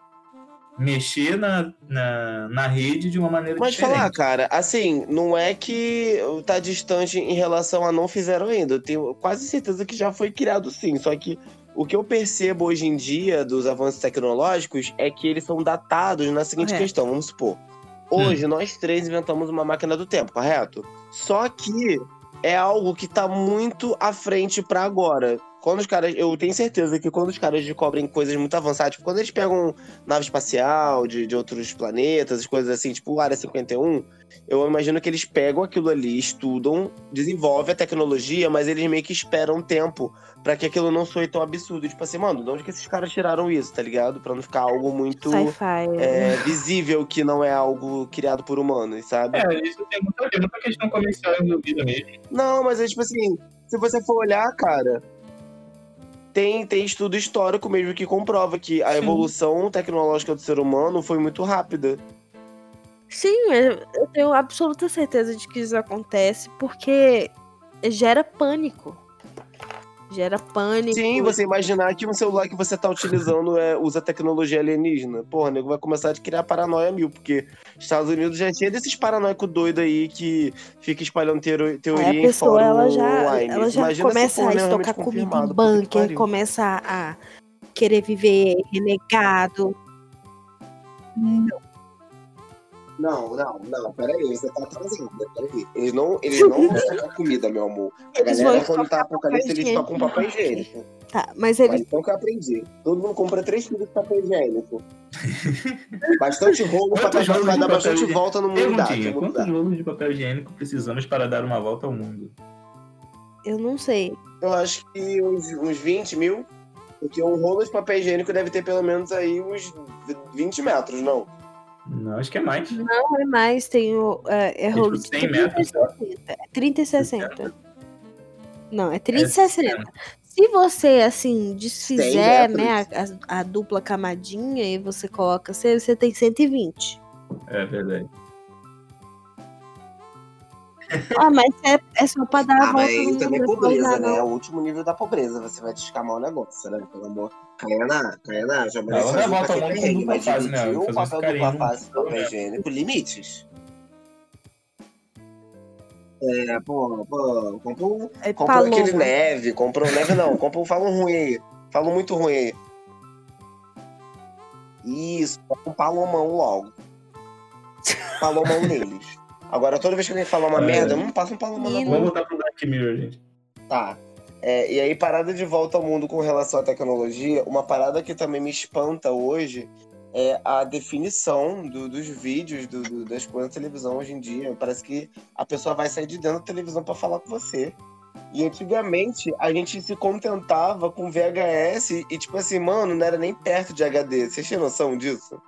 mexer na, na, na rede de uma maneira Mas diferente. falar, cara, assim, não é que tá distante em relação a não fizeram ainda. Eu tenho quase certeza que já foi criado sim. Só que o que eu percebo hoje em dia dos avanços tecnológicos é que eles são datados na seguinte Correto. questão. Vamos supor. Hoje nós três inventamos uma máquina do tempo, correto? Só que é algo que tá muito à frente pra agora. Quando os caras. Eu tenho certeza que quando os caras descobrem coisas muito avançadas, tipo, quando eles pegam nave espacial de, de outros planetas, coisas assim, tipo Área 51, eu imagino que eles pegam aquilo ali, estudam, desenvolvem a tecnologia, mas eles meio que esperam um tempo pra que aquilo não soe tão absurdo. Tipo assim, mano, de onde que esses caras tiraram isso, tá ligado? Pra não ficar algo muito é, visível que não é algo criado por humanos, sabe? É, isso tem muita, muita questão comercial envolvida mesmo. Não, mas é tipo assim, se você for olhar, cara, tem, tem estudo histórico mesmo que comprova que a Sim. evolução tecnológica do ser humano foi muito rápida. Sim, eu eu tenho absoluta certeza de que isso acontece porque gera pânico. Gera pânico. Sim, você imaginar que um celular que você tá utilizando é, usa tecnologia alienígena. Porra, nego vai começar a criar paranoia mil, porque Estados Unidos já tinha desses paranoicos doidos aí que fica espalhando teoria a em pessoa fórum ela já, online. ela já Imagina começa a realmente estocar comida em bunker, começa a querer viver renegado. Não, não, não, peraí, você tá atrasando, peraí. Eles não, eles não vão estocar comida, meu amor. A Eles galera, vão quando tá apocalipse, papel eles tocam papel higiênico. Tá, mas Mas ele. então que eu aprendi. Todo mundo compra três quilos de papel higiênico. Bastante rolo pra, dar papel bastante higiênico? volta no mundo dá. Quantos rolos de papel higiênico precisamos para dar uma volta ao mundo? Eu não sei. Eu acho que uns, uns 20 mil. Porque um rolo de papel higiênico deve ter pelo menos aí uns 20 metros, não? Não, acho que é mais. Não é mais, tem o. É, é rolo de 100 30 e metros, tá? 60. É 30 e 60. Não, é 30 É e 60. Se você, assim, desfizer, 100 né, a, a- a dupla camadinha e você coloca, você, você tem 120. É verdade. Ah, mas é, é só pra dar a Ah, volta mas também é pobreza, né? É o último nível da pobreza. Você vai descamar o negócio, né? Pelo amor. Caiana, Caiana, já merece volta pra quem né? dividir Fazer o uns papel dupla do papel papel. higiênico. Limites. É, pô, pô, comprou, um- É comprou aquele paloma. neve, comprou neve não, comprou, fala um ruim aí, fala muito ruim aí. Isso, um palomão logo. Palomão neles. Agora, toda vez que alguém fala uma É. merda, não passa um palomão na boca. Vamos voltar pro Black Mirror, gente. Tá. É, e aí, parada de volta ao mundo com relação à tecnologia, uma parada que também me espanta hoje é a definição do- dos vídeos, do- do- das coisas na televisão hoje em dia. Parece que a pessoa vai sair de dentro da televisão pra falar com você. E antigamente a gente se contentava com VHS e, tipo assim, mano, não era nem perto de HD. Vocês têm noção disso?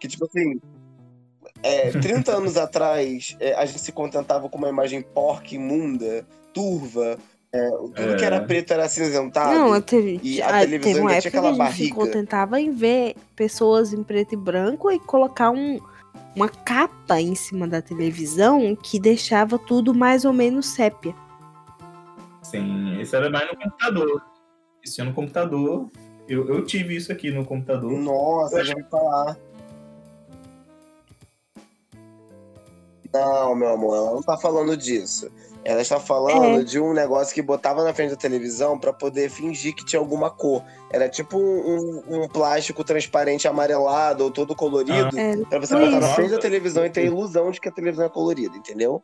Que, tipo assim, é, 30 anos atrás é, a gente se contentava com uma imagem porca, imunda, turva. é, tudo que É. era preto era acinzentado. Não, teve, E a ah, televisão teve uma tinha época que aquela a gente se barriga. contentava em ver pessoas em preto e branco e colocar um, uma capa em cima da televisão que deixava tudo mais ou menos sépia. Sim, isso era mais no computador. Isso é no computador. Eu, eu tive isso aqui no computador. Nossa, já vou falar. Não, meu amor, ela não tá falando disso. Ela está falando É. de um negócio que botava na frente da televisão pra poder fingir que tinha alguma cor. Era tipo um, um plástico transparente amarelado ou todo colorido. É, Pra você botar na frente da televisão e ter a ilusão de que a televisão é colorida, entendeu?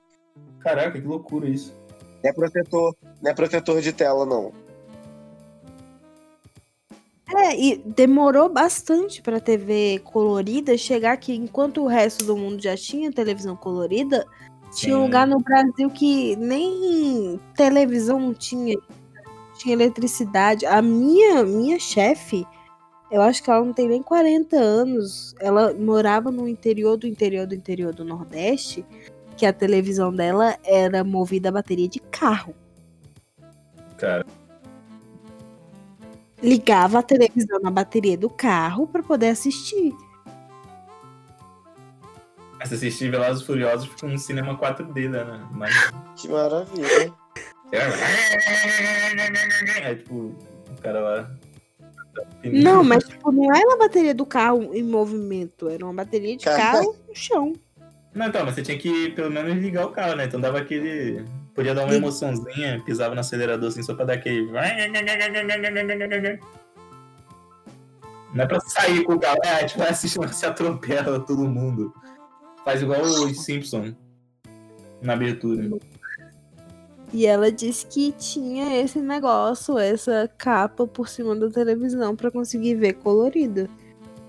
Caraca, que loucura isso. Não é protetor, não é protetor de tela, não. É, e demorou bastante pra TV colorida chegar aqui. Enquanto o resto do mundo já tinha televisão colorida, tinha um Sim. lugar no Brasil que nem televisão tinha, tinha eletricidade. A minha, minha chefe, eu acho que ela não tem nem 40 anos. Ela morava no interior do interior do interior do Nordeste, que a televisão dela era movida a bateria de carro. Cara, Ligava a televisão na bateria do carro pra poder assistir. se assistir Velozes e Furiosos fica um cinema 4D, né? Mas, Que maravilha. é tipo, o cara lá. Não, mas tipo, não era a bateria do carro em movimento, era uma bateria de Cara. carro no chão. Não, então, mas você tinha que pelo menos ligar o carro, né? Então dava aquele. Podia dar uma emoçãozinha, pisava no acelerador assim só pra dar aquele. Não é pra sair com o carro, é, tipo, assistindo se atropela todo mundo. Faz igual os Simpsons na abertura. E ela disse que tinha esse negócio, essa capa por cima da televisão pra conseguir ver colorido.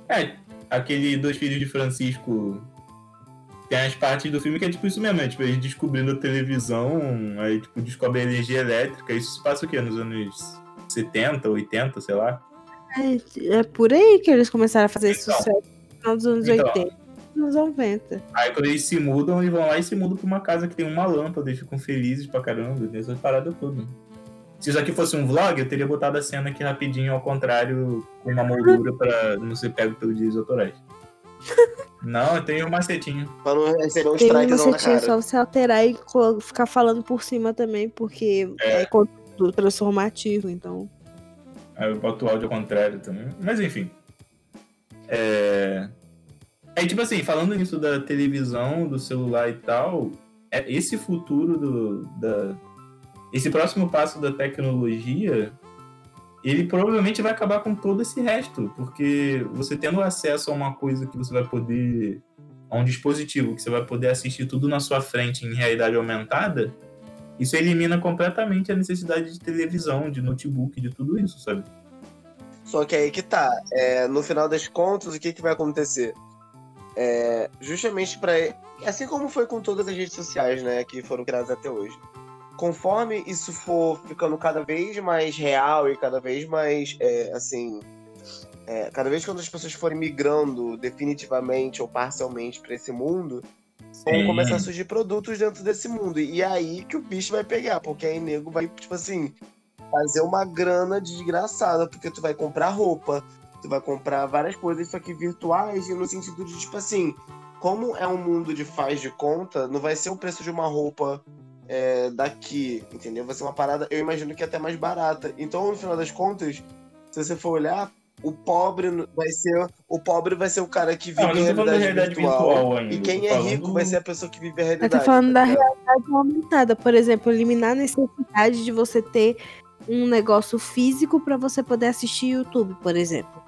É, aquele Dois Filhos de Francisco. Tem as partes do filme que é tipo isso mesmo, é tipo, eles descobrindo a televisão, aí tipo, descobre a energia elétrica. Isso se passa o quê? Nos anos 70, 80, sei lá. É, é por aí que eles começaram a fazer Então. sucesso no final dos anos Então. 80, anos 90. Aí quando eles se mudam, eles vão lá e se mudam pra uma casa que tem uma lâmpada, eles ficam felizes pra caramba, tem essas paradas tudo. Se isso aqui fosse um vlog, eu teria botado a cena aqui rapidinho ao contrário, com uma moldura pra não ser pego pelos direitos autorais. Não, tem um macetinho. Pra não receber um Tem uma strikezão na setinha cara. só você alterar e ficar falando por cima também, porque É. é, conteúdo transformativo, então. Aí eu boto o áudio ao contrário também. Mas enfim. É. Aí, tipo assim, falando nisso da televisão, do celular e tal, é esse futuro do. Da... Esse próximo passo da tecnologia, ele provavelmente vai acabar com todo esse resto. Porque você tendo acesso a uma coisa que você vai poder. a um dispositivo que você vai poder assistir tudo na sua frente em realidade aumentada, isso elimina completamente a necessidade de televisão, de notebook, de tudo isso, sabe? Só que aí que tá. É, no final das contas, o que, que vai acontecer? É, justamente para Assim como foi com todas as redes sociais, né? Que foram criadas até hoje. Conforme isso for ficando cada vez mais real e cada vez mais, é, assim. é, cada vez quando as pessoas forem migrando definitivamente ou parcialmente para esse mundo, vão Sim. começar a surgir produtos dentro desse mundo. E é aí que o bicho vai pegar, porque aí nego vai, tipo assim, fazer uma grana desgraçada, porque tu vai comprar roupa, tu vai comprar várias coisas, só que virtuais, e no sentido de, tipo assim, como é um mundo de faz de conta, não vai ser o preço de uma roupa é, daqui, entendeu? Vai ser uma parada, eu imagino que é até mais barata. Então, no final das contas, se você for olhar, o pobre vai ser o pobre vai ser o cara que vive Não, a eu da realidade, realidade virtual, virtual ainda. e quem é falando- rico vai ser a pessoa que vive a Eu realidade. tô falando da tá ligado? realidade aumentada, por exemplo, eliminar a necessidade de você ter um negócio físico pra você poder assistir YouTube, por exemplo.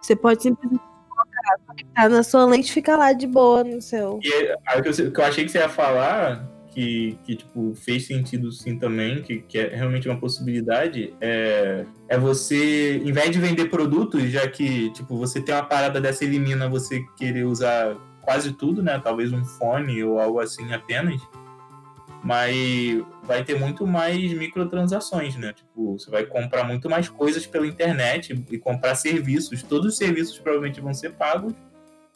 Você pode simplesmente colocar, tá na sua lente e ficar lá de boa no seu. E aí que eu, o que eu achei que você ia falar, que, que tipo, fez sentido sim também, que, que é realmente uma possibilidade, é, é você, em vez de vender produtos, já que tipo, você tem uma parada dessa elimina você querer usar quase tudo, né? Talvez um fone ou algo assim apenas. Mas vai ter muito mais microtransações, né? Tipo, você vai comprar muito mais coisas pela internet e comprar serviços. Todos os serviços provavelmente vão ser pagos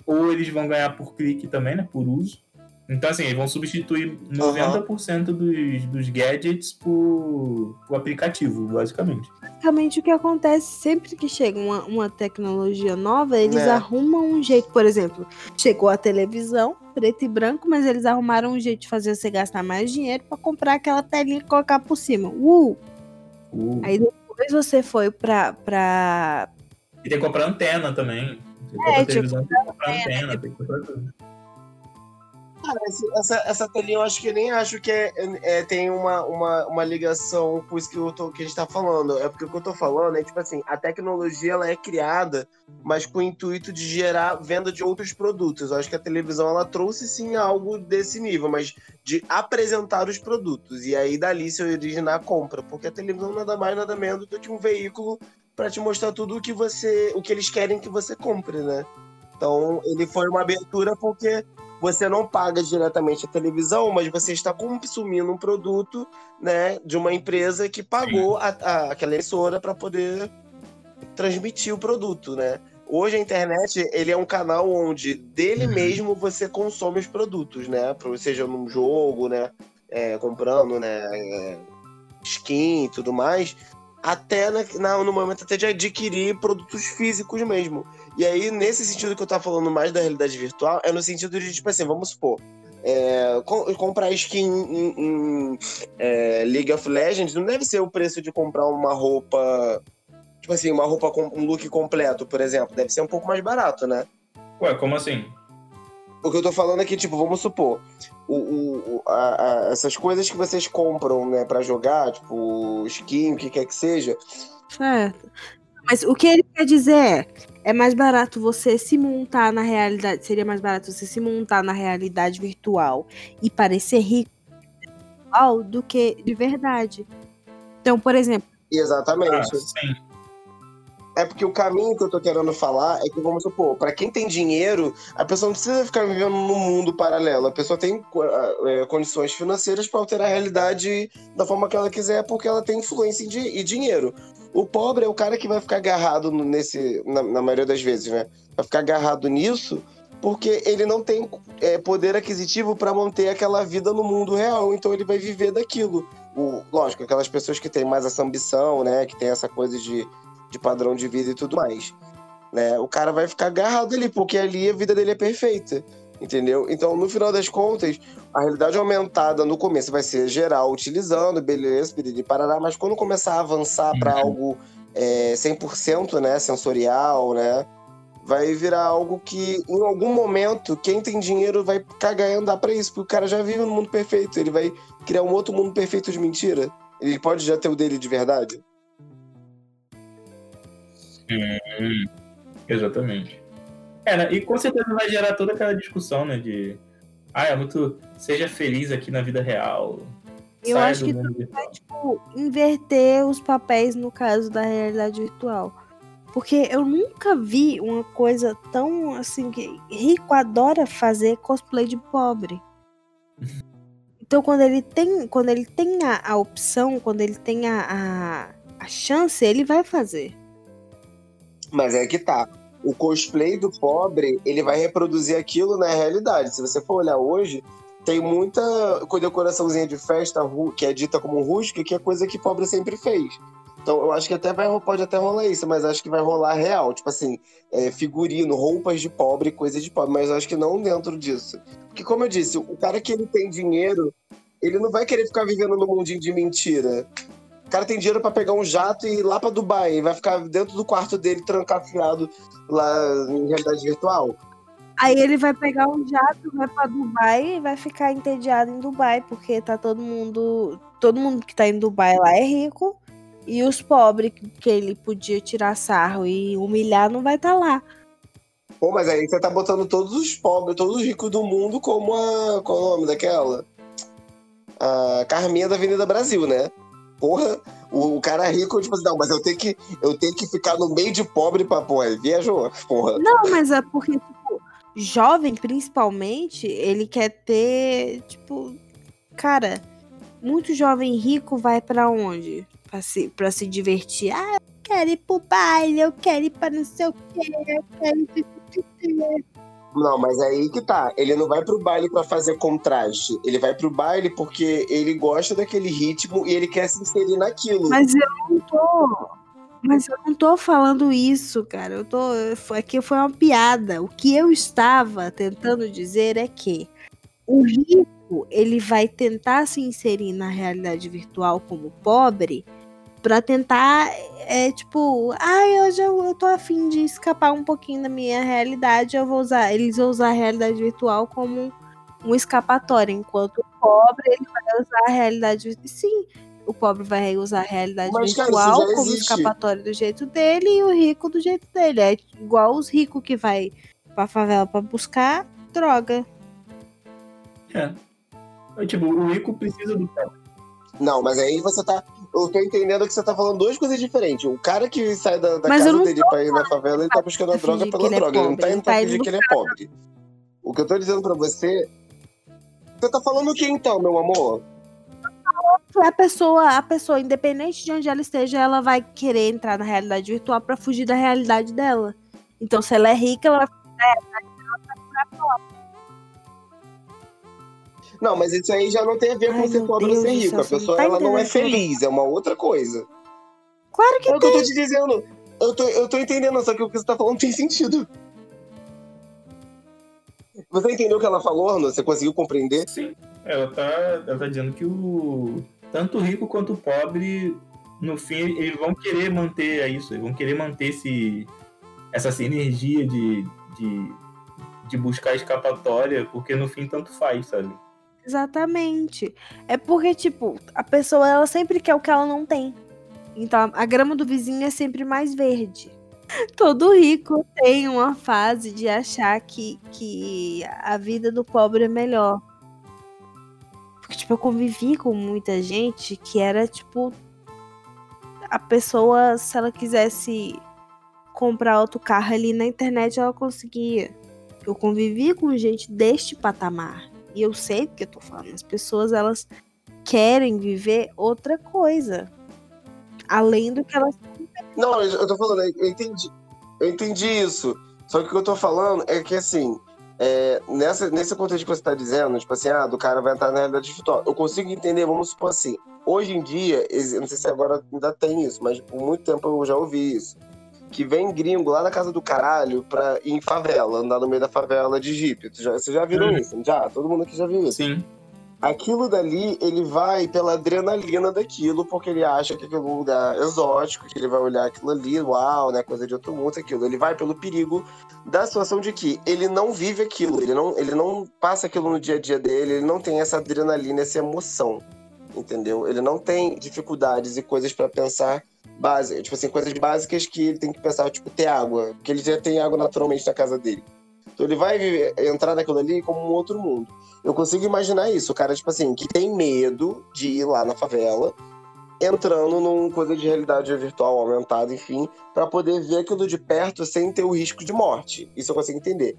ou eles vão ganhar por clique também, né? Por uso. Então, assim, eles vão substituir 90% dos, dos gadgets por, por aplicativo, basicamente. Basicamente, o que acontece sempre que chega uma, uma tecnologia nova, eles É. arrumam um jeito. Por exemplo, chegou a televisão, preto e branco, mas eles arrumaram um jeito de fazer você gastar mais dinheiro pra comprar aquela telinha e colocar por cima. Uh! O- Aí depois você foi pra. pra... E tem que comprar antena também. Você É, compra tipo, televisão, tem que comprar antena, tem que comprar tudo. Essa, essa telinha eu acho que nem acho que é, é- tem uma, uma, uma ligação com isso que, eu tô, que a gente tá falando. É porque o que eu tô falando é, tipo assim, a tecnologia ela é criada, mas com o intuito de gerar venda de outros produtos. Eu acho que a televisão ela trouxe sim algo desse nível, mas de apresentar os produtos. E aí dali se originar a compra. Porque a televisão nada mais, nada menos do que um veículo para te mostrar tudo o que você, o que eles querem que você compre, né? Então, ele foi uma abertura porque você não paga diretamente a televisão, mas você está consumindo um produto, né, de uma empresa que pagou a, a, aquela emissora para poder transmitir o produto, né? Hoje a internet ele é um canal onde dele uhum. mesmo você consome os produtos, né? Seja num jogo, né? É, comprando, né? É, skin e tudo mais, até na, na, no momento até de adquirir produtos físicos mesmo. E aí, nesse sentido que eu tava falando mais da realidade virtual, é no sentido de, tipo assim, vamos supor, é, com, comprar skin em, em é, League of Legends não deve ser o preço de comprar uma roupa Tipo assim, uma roupa com um look completo, por exemplo, deve ser um pouco mais barato, né? Ué, como assim? O que eu tô falando é que, tipo, vamos supor, o, o, a, a, essas coisas que vocês compram, né, pra jogar, tipo, skin, o que quer que seja. Certo. Mas o que ele quer dizer é, é mais barato você se montar na realidade, seria mais barato você se montar na realidade virtual e parecer rico do que de verdade. Então, por exemplo. Exatamente. Ah, sim. É porque o caminho que eu tô querendo falar é que, vamos supor, para quem tem dinheiro, a pessoa não precisa ficar vivendo num mundo paralelo. A pessoa tem é, condições financeiras para alterar a realidade da forma que ela quiser, porque ela tem influência e dinheiro. O pobre é o cara que vai ficar agarrado nesse, na, na maioria das vezes, né? Vai ficar agarrado nisso porque ele não tem é, poder aquisitivo para manter aquela vida no mundo real, então ele vai viver daquilo. O, lógico, aquelas pessoas que têm mais essa ambição, né, que tem essa coisa de de padrão de vida e tudo mais. Né? O cara vai ficar agarrado ali, porque ali a vida dele é perfeita. Entendeu? Então, no final das contas, a realidade aumentada no começo vai ser geral, utilizando, beleza, de parará, mas quando começar a avançar para uhum. algo é, 100% né, sensorial, né, vai virar algo que, em algum momento, quem tem dinheiro vai cagar e andar para isso, porque o cara já vive no mundo perfeito, ele vai criar um outro mundo perfeito de mentira. Ele pode já ter o dele de verdade. Hum, exatamente. É, né? E com certeza vai gerar toda aquela discussão, né? De. Ah, é muito. Seja feliz aqui na vida real. Eu acho que tu vai, tipo, inverter os papéis no caso da realidade virtual. Porque eu nunca vi uma coisa tão assim que rico adora fazer cosplay de pobre. Então quando ele tem, quando ele tem a, a opção, quando ele tem a, a, a chance, ele vai fazer. Mas é que tá. O cosplay do pobre, ele vai reproduzir aquilo na realidade. Se você for olhar hoje, tem muita decoraçãozinha de festa que é dita como rústica, que é coisa que pobre sempre fez. Então, eu acho que até vai, pode até rolar isso, mas acho que vai rolar real. Tipo assim, é, figurino, roupas de pobre, coisa de pobre. Mas acho que não dentro disso. Porque, como eu disse, o cara que ele tem dinheiro, ele não vai querer ficar vivendo no mundinho de mentira. O cara tem dinheiro para pegar um jato e ir lá para Dubai. E vai ficar dentro do quarto dele, trancafiado lá em realidade virtual. Aí ele vai pegar um jato, vai para Dubai e vai ficar entediado em Dubai, porque tá todo mundo. Todo mundo que tá em Dubai lá é rico. E os pobres que ele podia tirar sarro e humilhar não vai estar tá lá. Pô, mas aí você tá botando todos os pobres, todos os ricos do mundo como a. Qual é o nome daquela? A Carminha da Avenida Brasil, né? Porra, o, o cara é rico, tipo assim, não, mas eu tenho que, eu tenho que ficar no meio de pobre pra, porra, viajou, porra. Não, mas é porque, tipo, jovem, principalmente, ele quer ter, tipo, cara, muito jovem rico vai para onde? Pra se, pra se divertir. Ah, eu quero ir pro baile, eu quero ir pra não sei o quê, eu quero ir... Não, mas é aí que tá. Ele não vai pro baile para fazer contraste. Ele vai pro baile porque ele gosta daquele ritmo e ele quer se inserir naquilo. Mas eu não tô. Mas eu não tô falando isso, cara. Eu tô. Aqui foi uma piada. O que eu estava tentando dizer é que o rico ele vai tentar se inserir na realidade virtual como pobre para tentar é tipo, ai, ah, hoje eu, eu tô afim de escapar um pouquinho da minha realidade, eu vou usar, eles vão usar a realidade virtual como um escapatório, enquanto o pobre ele vai usar a realidade sim, o pobre vai usar a realidade Mas, virtual cara, como escapatório do jeito dele e o rico do jeito dele. É igual os ricos que vai pra favela para buscar droga. É. é. Tipo, o rico precisa do pobre. Não, mas aí você tá eu tô entendendo que você tá falando duas coisas diferentes. O cara que sai da, da casa dele pra ir na favela, ele tá buscando a pra droga pela é droga. ele não tá indo pra fingir que ele é pobre. O que eu tô dizendo pra você. Você tá falando o que então, meu amor? A pessoa, a pessoa, independente de onde ela esteja, ela vai querer entrar na realidade virtual pra fugir da realidade dela. Então, se ela é rica, ela vai Não, mas isso aí já não tem a ver com Ai, ser pobre ou ser rico. A pessoa tá ela não é feliz, é uma outra coisa. Claro que É o que eu tô te dizendo. Eu tô, eu tô entendendo, só que o que você tá falando tem sentido. Você entendeu o que ela falou? Você conseguiu compreender? Sim, ela tá, ela tá dizendo que o tanto o rico quanto o pobre, no fim, eles vão querer manter isso, eles vão querer manter esse, essa sinergia de, de, de buscar escapatória, porque no fim tanto faz, sabe? Exatamente. É porque, tipo, a pessoa ela sempre quer o que ela não tem. Então, a grama do vizinho é sempre mais verde. Todo rico tem uma fase de achar que, que a vida do pobre é melhor. Porque, tipo, eu convivi com muita gente que era, tipo, a pessoa, se ela quisesse comprar outro carro ali na internet, ela conseguia. Eu convivi com gente deste patamar. E eu sei do que eu tô falando. As pessoas, elas querem viver outra coisa. Além do que elas. Não, eu tô falando, eu entendi. Eu entendi isso. Só que o que eu tô falando é que, assim, é, nessa, nesse contexto que você tá dizendo, tipo assim, ah, do cara vai entrar na realidade virtual. Eu consigo entender, vamos supor assim, hoje em dia, não sei se agora ainda tem isso, mas por muito tempo eu já ouvi isso. Que vem gringo lá da casa do caralho pra ir em favela, andar no meio da favela de jipe. Tu já- Vocês já viram Hum. isso? Já? Todo mundo aqui já viu isso. Sim. Aquilo dali, ele vai pela adrenalina daquilo, porque ele acha que aquilo é um lugar exótico, que ele vai olhar aquilo ali, uau, né, coisa de outro mundo, aquilo. Ele vai pelo perigo da situação de que ele não vive aquilo, ele não, ele não passa aquilo no dia a dia dele, ele não tem essa adrenalina, essa emoção, entendeu? Ele não tem dificuldades e coisas pra pensar básicas, tipo assim, coisas básicas que ele tem que pensar, tipo, ter água, porque ele já tem água naturalmente na casa dele. Então ele vai viver- entrar naquilo ali como um outro mundo. Eu consigo imaginar isso, o cara, tipo assim, que tem medo de ir lá na favela, entrando numa coisa de realidade virtual aumentada, enfim, pra poder ver aquilo de perto sem ter o risco de morte. Isso eu consigo entender.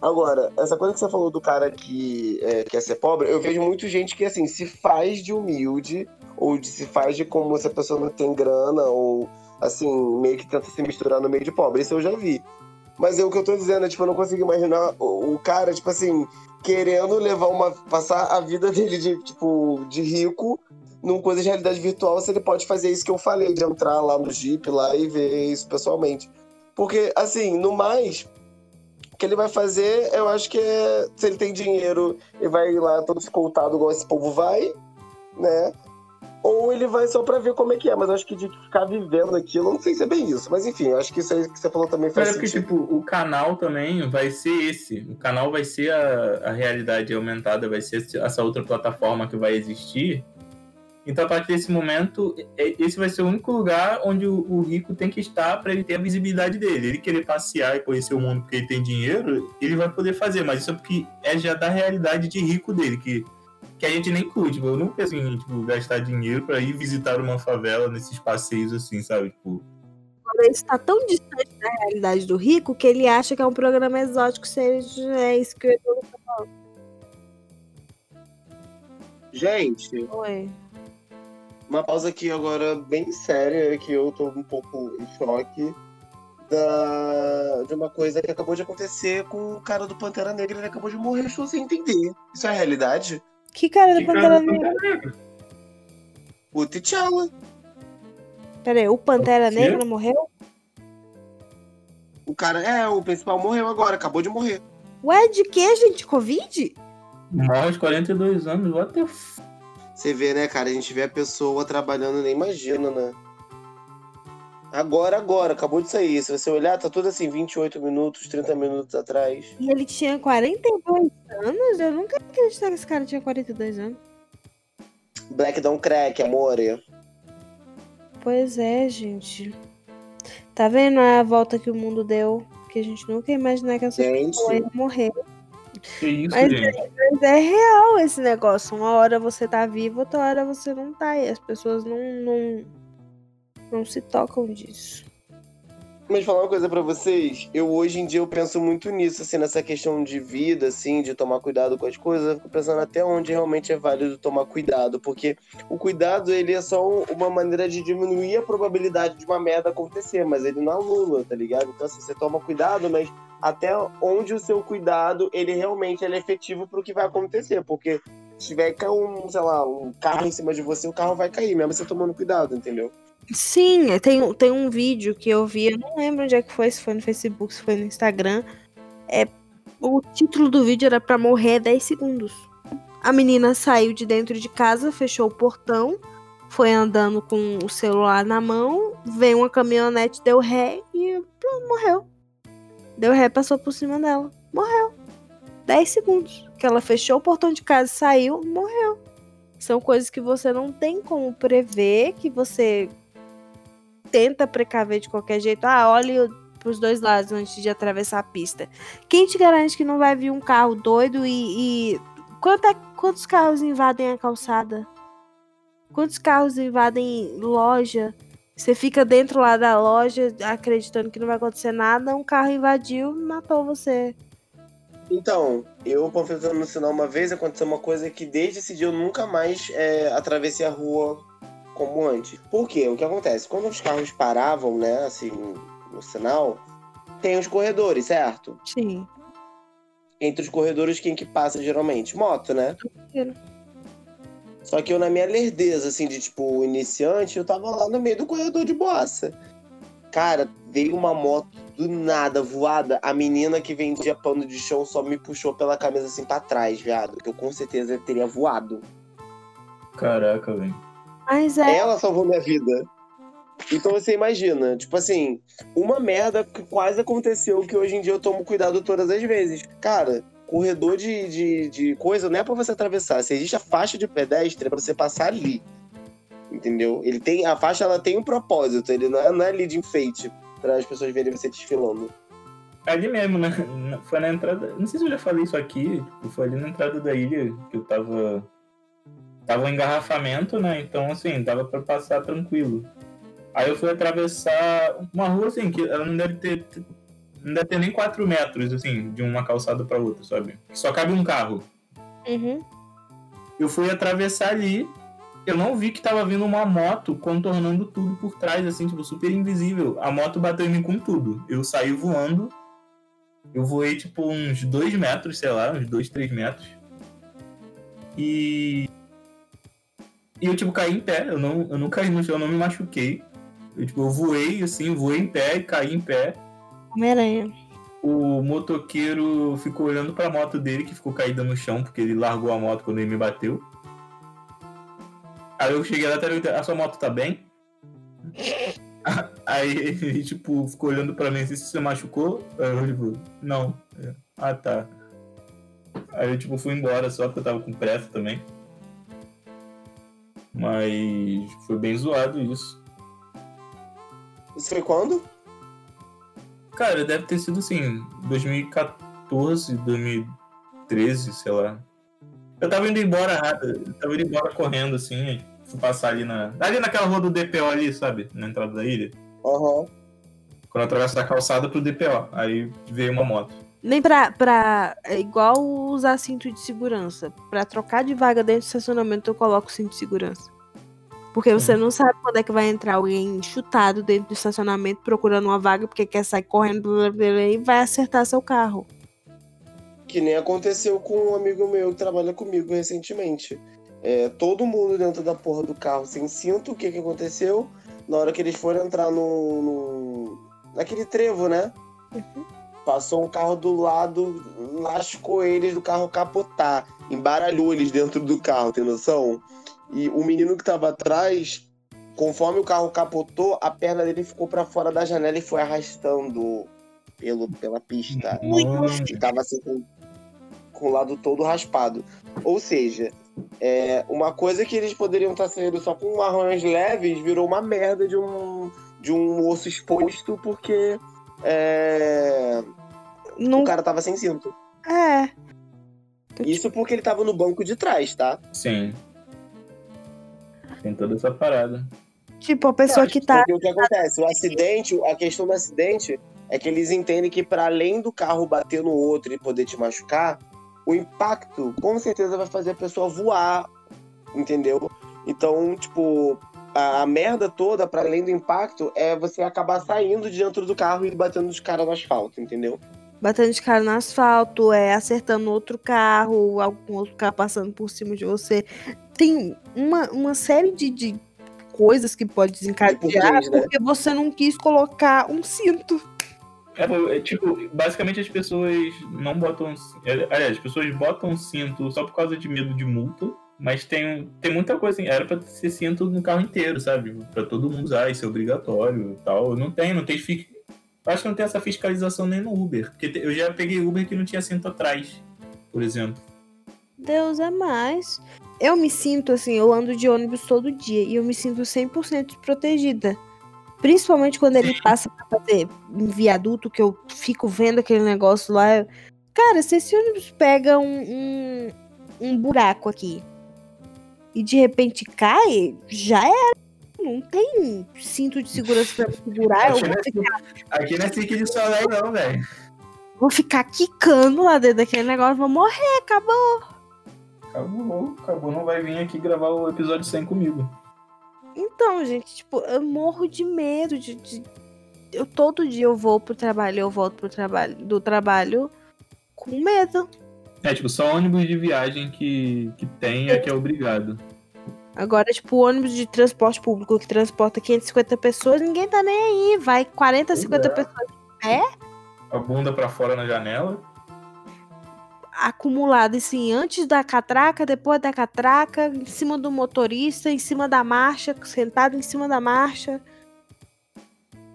Agora, essa coisa que você falou do cara que é, quer ser pobre, eu vejo muita gente que, assim, se faz de humilde, ou de, se faz de como se a pessoa não tem grana, ou, assim, meio que tenta se misturar no meio de pobre. Isso eu já vi. Mas é o que eu tô dizendo, é, tipo, eu não consigo imaginar o, o cara, tipo assim, querendo levar uma. passar a vida dele de, tipo, de rico numa coisa de realidade virtual, se ele pode fazer isso que eu falei, de entrar lá no Jeep lá e ver isso pessoalmente. Porque, assim, no mais, o que ele vai fazer, eu acho que é. Se ele tem dinheiro, ele vai ir lá todo escoltado igual esse povo vai, né? Ou ele vai só pra ver como é que é, mas eu acho que de ficar vivendo aquilo, eu não sei se é bem isso. Mas enfim, eu acho que isso aí que você falou também Mas faz é porque, tipo, o canal também vai ser esse. O canal vai ser a, a realidade aumentada, vai ser essa outra plataforma que vai existir. Então, a partir desse momento, é- esse vai ser o único lugar onde o, rico tem que estar para ele ter a visibilidade dele. Ele querer passear e conhecer o mundo porque ele tem dinheiro, ele vai poder fazer, mas isso é porque é já da realidade de rico dele, que, que a gente nem curte. Tipo, eu não penso em tipo, gastar dinheiro para ir visitar uma favela nesses passeios assim, sabe? Tipo, Ele está tão distante da realidade do rico que ele acha que é um programa exótico, seja é isso que eu tô Gente, Oi. Uma pausa aqui agora bem séria, que eu tô um pouco em choque da... de uma coisa que acabou de acontecer com o cara do Pantera Negra, ele acabou de morrer, eu estou sem entender. Isso é realidade? Que cara do que Pantera cara- Negra? O T'Challa. Pera aí, o Pantera quê? Negra morreu? O cara, é, o principal morreu agora, acabou de morrer. Ué, de que, gente? Covid? morre aos 42 anos, what the f... Você vê, né, cara? A gente vê a pessoa trabalhando, nem imagina, né? Agora, agora, acabou de sair. Se você olhar, tá tudo assim, 28 minutos, 30 minutos atrás. E ele tinha 42 anos? Eu nunca acreditei que esse cara tinha 42 anos. Black Don't Crack, amor. Pois é, gente. Tá vendo a volta que o mundo deu? Que a gente nunca ia imaginar que essa Gente, pessoa ia morrer. Que isso, Mas gente? Mas é real esse negócio. Uma hora você tá vivo, outra hora você não tá. E as pessoas não, não, não se tocam disso. Mas falar uma coisa pra vocês, eu hoje em dia eu penso muito nisso, assim, nessa questão de vida, assim, de tomar cuidado com as coisas, eu fico pensando até onde realmente é válido tomar cuidado, porque o cuidado, ele é só uma maneira de diminuir a probabilidade de uma merda acontecer, mas ele não anula, tá ligado? Então, assim, você toma cuidado, mas até onde o seu cuidado, ele realmente ele é efetivo pro que vai acontecer, porque se tiver cair um, sei lá, um carro em cima de você, o carro vai cair, mesmo você tomando cuidado, entendeu? Sim, é, tem, tem um vídeo que eu vi, eu não lembro onde é que foi, se foi no Facebook, se foi no Instagram. É, o título do vídeo era pra morrer 10 segundos. A menina saiu de dentro de casa, fechou o portão, foi andando com o celular na mão, veio uma caminhonete, deu ré e pronto, morreu. Deu ré, passou por cima dela. Morreu. 10 segundos. Que ela fechou o portão de casa, saiu, morreu. São coisas que você não tem como prever, que você tenta precaver de qualquer jeito. Ah, olhe pros dois lados antes de atravessar a pista. Quem te garante que não vai vir um carro doido e. e... Quanto é- Quantos carros invadem a calçada? Quantos carros invadem loja? Você fica dentro lá da loja acreditando que não vai acontecer nada, um carro invadiu e matou você. Então, eu panfletando no sinal uma vez, aconteceu uma coisa que desde esse dia eu nunca mais é, atravessei a rua como antes. Por quê? O que acontece? Quando os carros paravam, né, assim, no sinal, tem os corredores, certo? Sim. Entre os corredores, quem que passa geralmente? Moto, né? Sim. Só que eu, na minha lerdeza, assim, de tipo, iniciante, eu tava lá no meio do corredor de boassa. Cara, veio uma moto do nada, voada. A menina que vendia pano de chão só me puxou pela camisa assim pra trás, viado. Que eu com certeza teria voado. Caraca, velho. Mas é. Ela salvou minha vida. Então você imagina, tipo assim, uma merda que quase aconteceu que hoje em dia eu tomo cuidado todas as vezes. Cara, corredor de, de, de coisa não é pra você atravessar. Se existe a faixa de pedestre, é pra você passar ali. Entendeu? Ele tem, a faixa ela tem um propósito, ele não é, não é ali de enfeite para as pessoas verem você desfilando. Ali mesmo, né? Foi na entrada. Não sei se eu já falei isso aqui. Foi ali na entrada da ilha que eu tava. Tava um engarrafamento, né? Então, assim, dava pra passar tranquilo. Aí eu fui atravessar uma rua, assim, que ela não deve ter. Não deve ter nem 4 metros, assim, de uma calçada pra outra, sabe? Só cabe um carro. Uhum. Eu fui atravessar ali. Eu não vi que tava vindo uma moto contornando tudo por trás, assim, tipo, super invisível. A moto bateu em mim com tudo. Eu saí voando. Eu voei, tipo, uns 2 metros, sei lá, uns 2, 3 metros. E. E eu, tipo, caí em pé. Eu não, eu não caí no chão, eu não me machuquei. Eu, tipo, eu voei, assim, voei em pé e caí em pé. Homem-Aranha. O motoqueiro ficou olhando pra moto dele, que ficou caída no chão, porque ele largou a moto quando ele me bateu. Aí eu cheguei lá e perguntei, a sua moto tá bem? Aí ele, tipo, ficou olhando pra mim assim, você machucou? Aí eu, tipo, não. Ah, tá. Aí eu, tipo, fui embora só porque eu tava com pressa também. Mas foi bem zoado isso. Isso foi quando? Cara, deve ter sido assim, 2014, 2013, sei lá. Eu tava indo embora rápido, eu tava indo embora correndo assim, fui passar ali na. Ali naquela rua do DPO ali, sabe? Na entrada da ilha. Aham. Quando eu atravesso a calçada pro DPO. Aí veio uma moto. Nem pra, pra. É igual usar cinto de segurança. Pra trocar de vaga dentro do estacionamento, eu coloco cinto de segurança. Porque você não sabe quando é que vai entrar alguém chutado dentro do estacionamento procurando uma vaga porque quer sair correndo blá, blá, blá, e vai acertar seu carro. Que nem aconteceu com um amigo meu que trabalha comigo recentemente. É, todo mundo dentro da porra do carro sem cinto, o que que aconteceu? Na hora que eles foram entrar no. no naquele trevo, né? Passou um carro do lado, lascou eles do carro capotar, embaralhou eles dentro do carro, tem noção? E o menino que tava atrás, conforme o carro capotou, a perna dele ficou pra fora da janela e foi arrastando pelo, pela pista. E tava assim com, com o lado todo raspado. Ou seja, é, uma coisa que eles poderiam estar saindo só com arranhos leves virou uma merda de um, de um osso exposto porque é, Não o cara tava sem cinto. É. Isso porque ele tava no banco de trás, tá? Sim. Tem toda essa parada. Tipo, a pessoa que tá. Porque o que acontece? O acidente, a questão do acidente é que eles entendem que para além do carro bater no outro e poder te machucar, o impacto com certeza vai fazer a pessoa voar, entendeu? Então, tipo, a, a merda toda, para além do impacto, é você acabar saindo de dentro do carro e batendo os caras no asfalto, entendeu? Batendo de cara no asfalto, é acertando outro carro, algum outro carro passando por cima de você. Tem uma, uma série de, de coisas que pode desencadear né? porque você não quis colocar um cinto. É, é, tipo, basicamente as pessoas não botam. é, Aliás, as pessoas botam cinto só por causa de medo de multa. Mas tem, tem muita coisa. assim, Era pra ser cinto no carro inteiro, sabe? Pra todo mundo usar, isso é obrigatório e tal. Não tem, não tem. fi- Eu acho que não tem essa fiscalização nem no Uber. Porque te- eu já peguei Uber que não tinha cinto atrás, por exemplo. Deus é mais. Eu me sinto assim, eu ando de ônibus todo dia e eu me sinto 100% protegida. Principalmente quando ele passa pra fazer um viaduto, que eu fico vendo aquele negócio lá. eu- Cara, se esse ônibus pega um, um, um buraco aqui e de repente cai, já era. Não tem cinto de segurança pra me segurar. Eu Aqui vou não é ficar, Aqui não é Cirque de Soleil, não, velho. vou ficar quicando lá dentro daquele negócio, vou morrer, acabou. Acabou, acabou. Não vai vir aqui gravar o episódio 100 comigo. Então, gente, tipo, eu morro de medo de, de- eu todo dia eu vou pro trabalho, eu volto pro trabalho, do trabalho com medo. É, tipo, só ônibus de viagem que, que tem é que é obrigado. Agora, tipo, o ônibus de transporte público que transporta 550 pessoas, ninguém tá nem aí, vai 40, 50 é. pessoas A bunda pra fora na janela. Acumuladas assim, antes da catraca, depois da catraca, em cima do motorista, em cima da marcha, sentado em cima da marcha.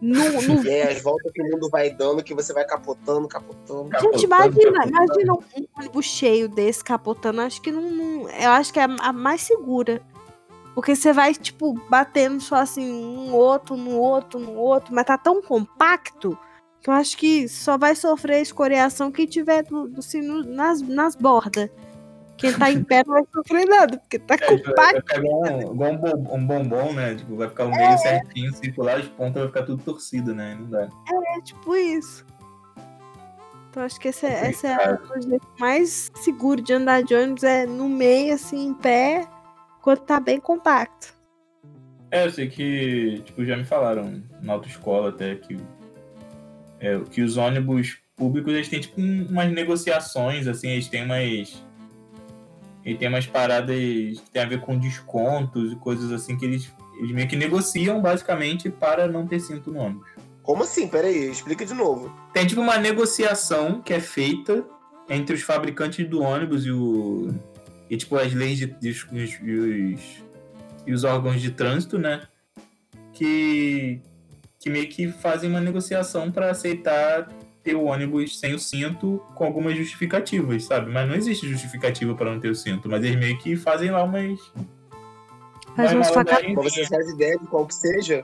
No, no aí as voltas que o mundo vai dando, que você vai capotando, capotando. Gente, Capotando, imagina, capotando. imagina um ônibus cheio desse capotando. Acho que não, não- Eu acho que é a, mais segura. Porque você vai, tipo, batendo só assim, um outro, no outro, no outro, mas tá tão compacto eu acho que só vai sofrer escoriação quem tiver do, do- assim, no- nas, nas bordas. Quem tá em pé não vai sofrer nada, porque tá É, compacto. vai ficar igual um, um bom- um bombom, né? Tipo, vai ficar o meio certinho, circular, as pontas vai ficar tudo torcido, né? Não dá. É tipo isso. Então acho que esse é, essa é o jeito mais seguro de andar de ônibus, é no meio, assim, em pé, quando tá bem compacto. É, eu sei que, tipo, já me falaram na autoescola até que, é, que os ônibus públicos, eles têm, tipo, um- umas negociações, assim, eles têm umas... Eles têm umas paradas que tem a ver com descontos e coisas assim que eles, eles meio que negociam, basicamente, para não ter cinto no ônibus. Como assim? Peraí, explica de novo. Tem, tipo, uma negociação que é feita entre os fabricantes do ônibus e o... E, tipo, as leis de, de- os- e os, e os órgãos de trânsito, né? Que, que meio que fazem uma negociação para aceitar ter o ônibus sem o cinto com algumas justificativas, sabe? Mas não existe justificativa para não ter o cinto, mas eles meio que fazem lá umas. Faz umas facadas. você faz ideia de qual que seja?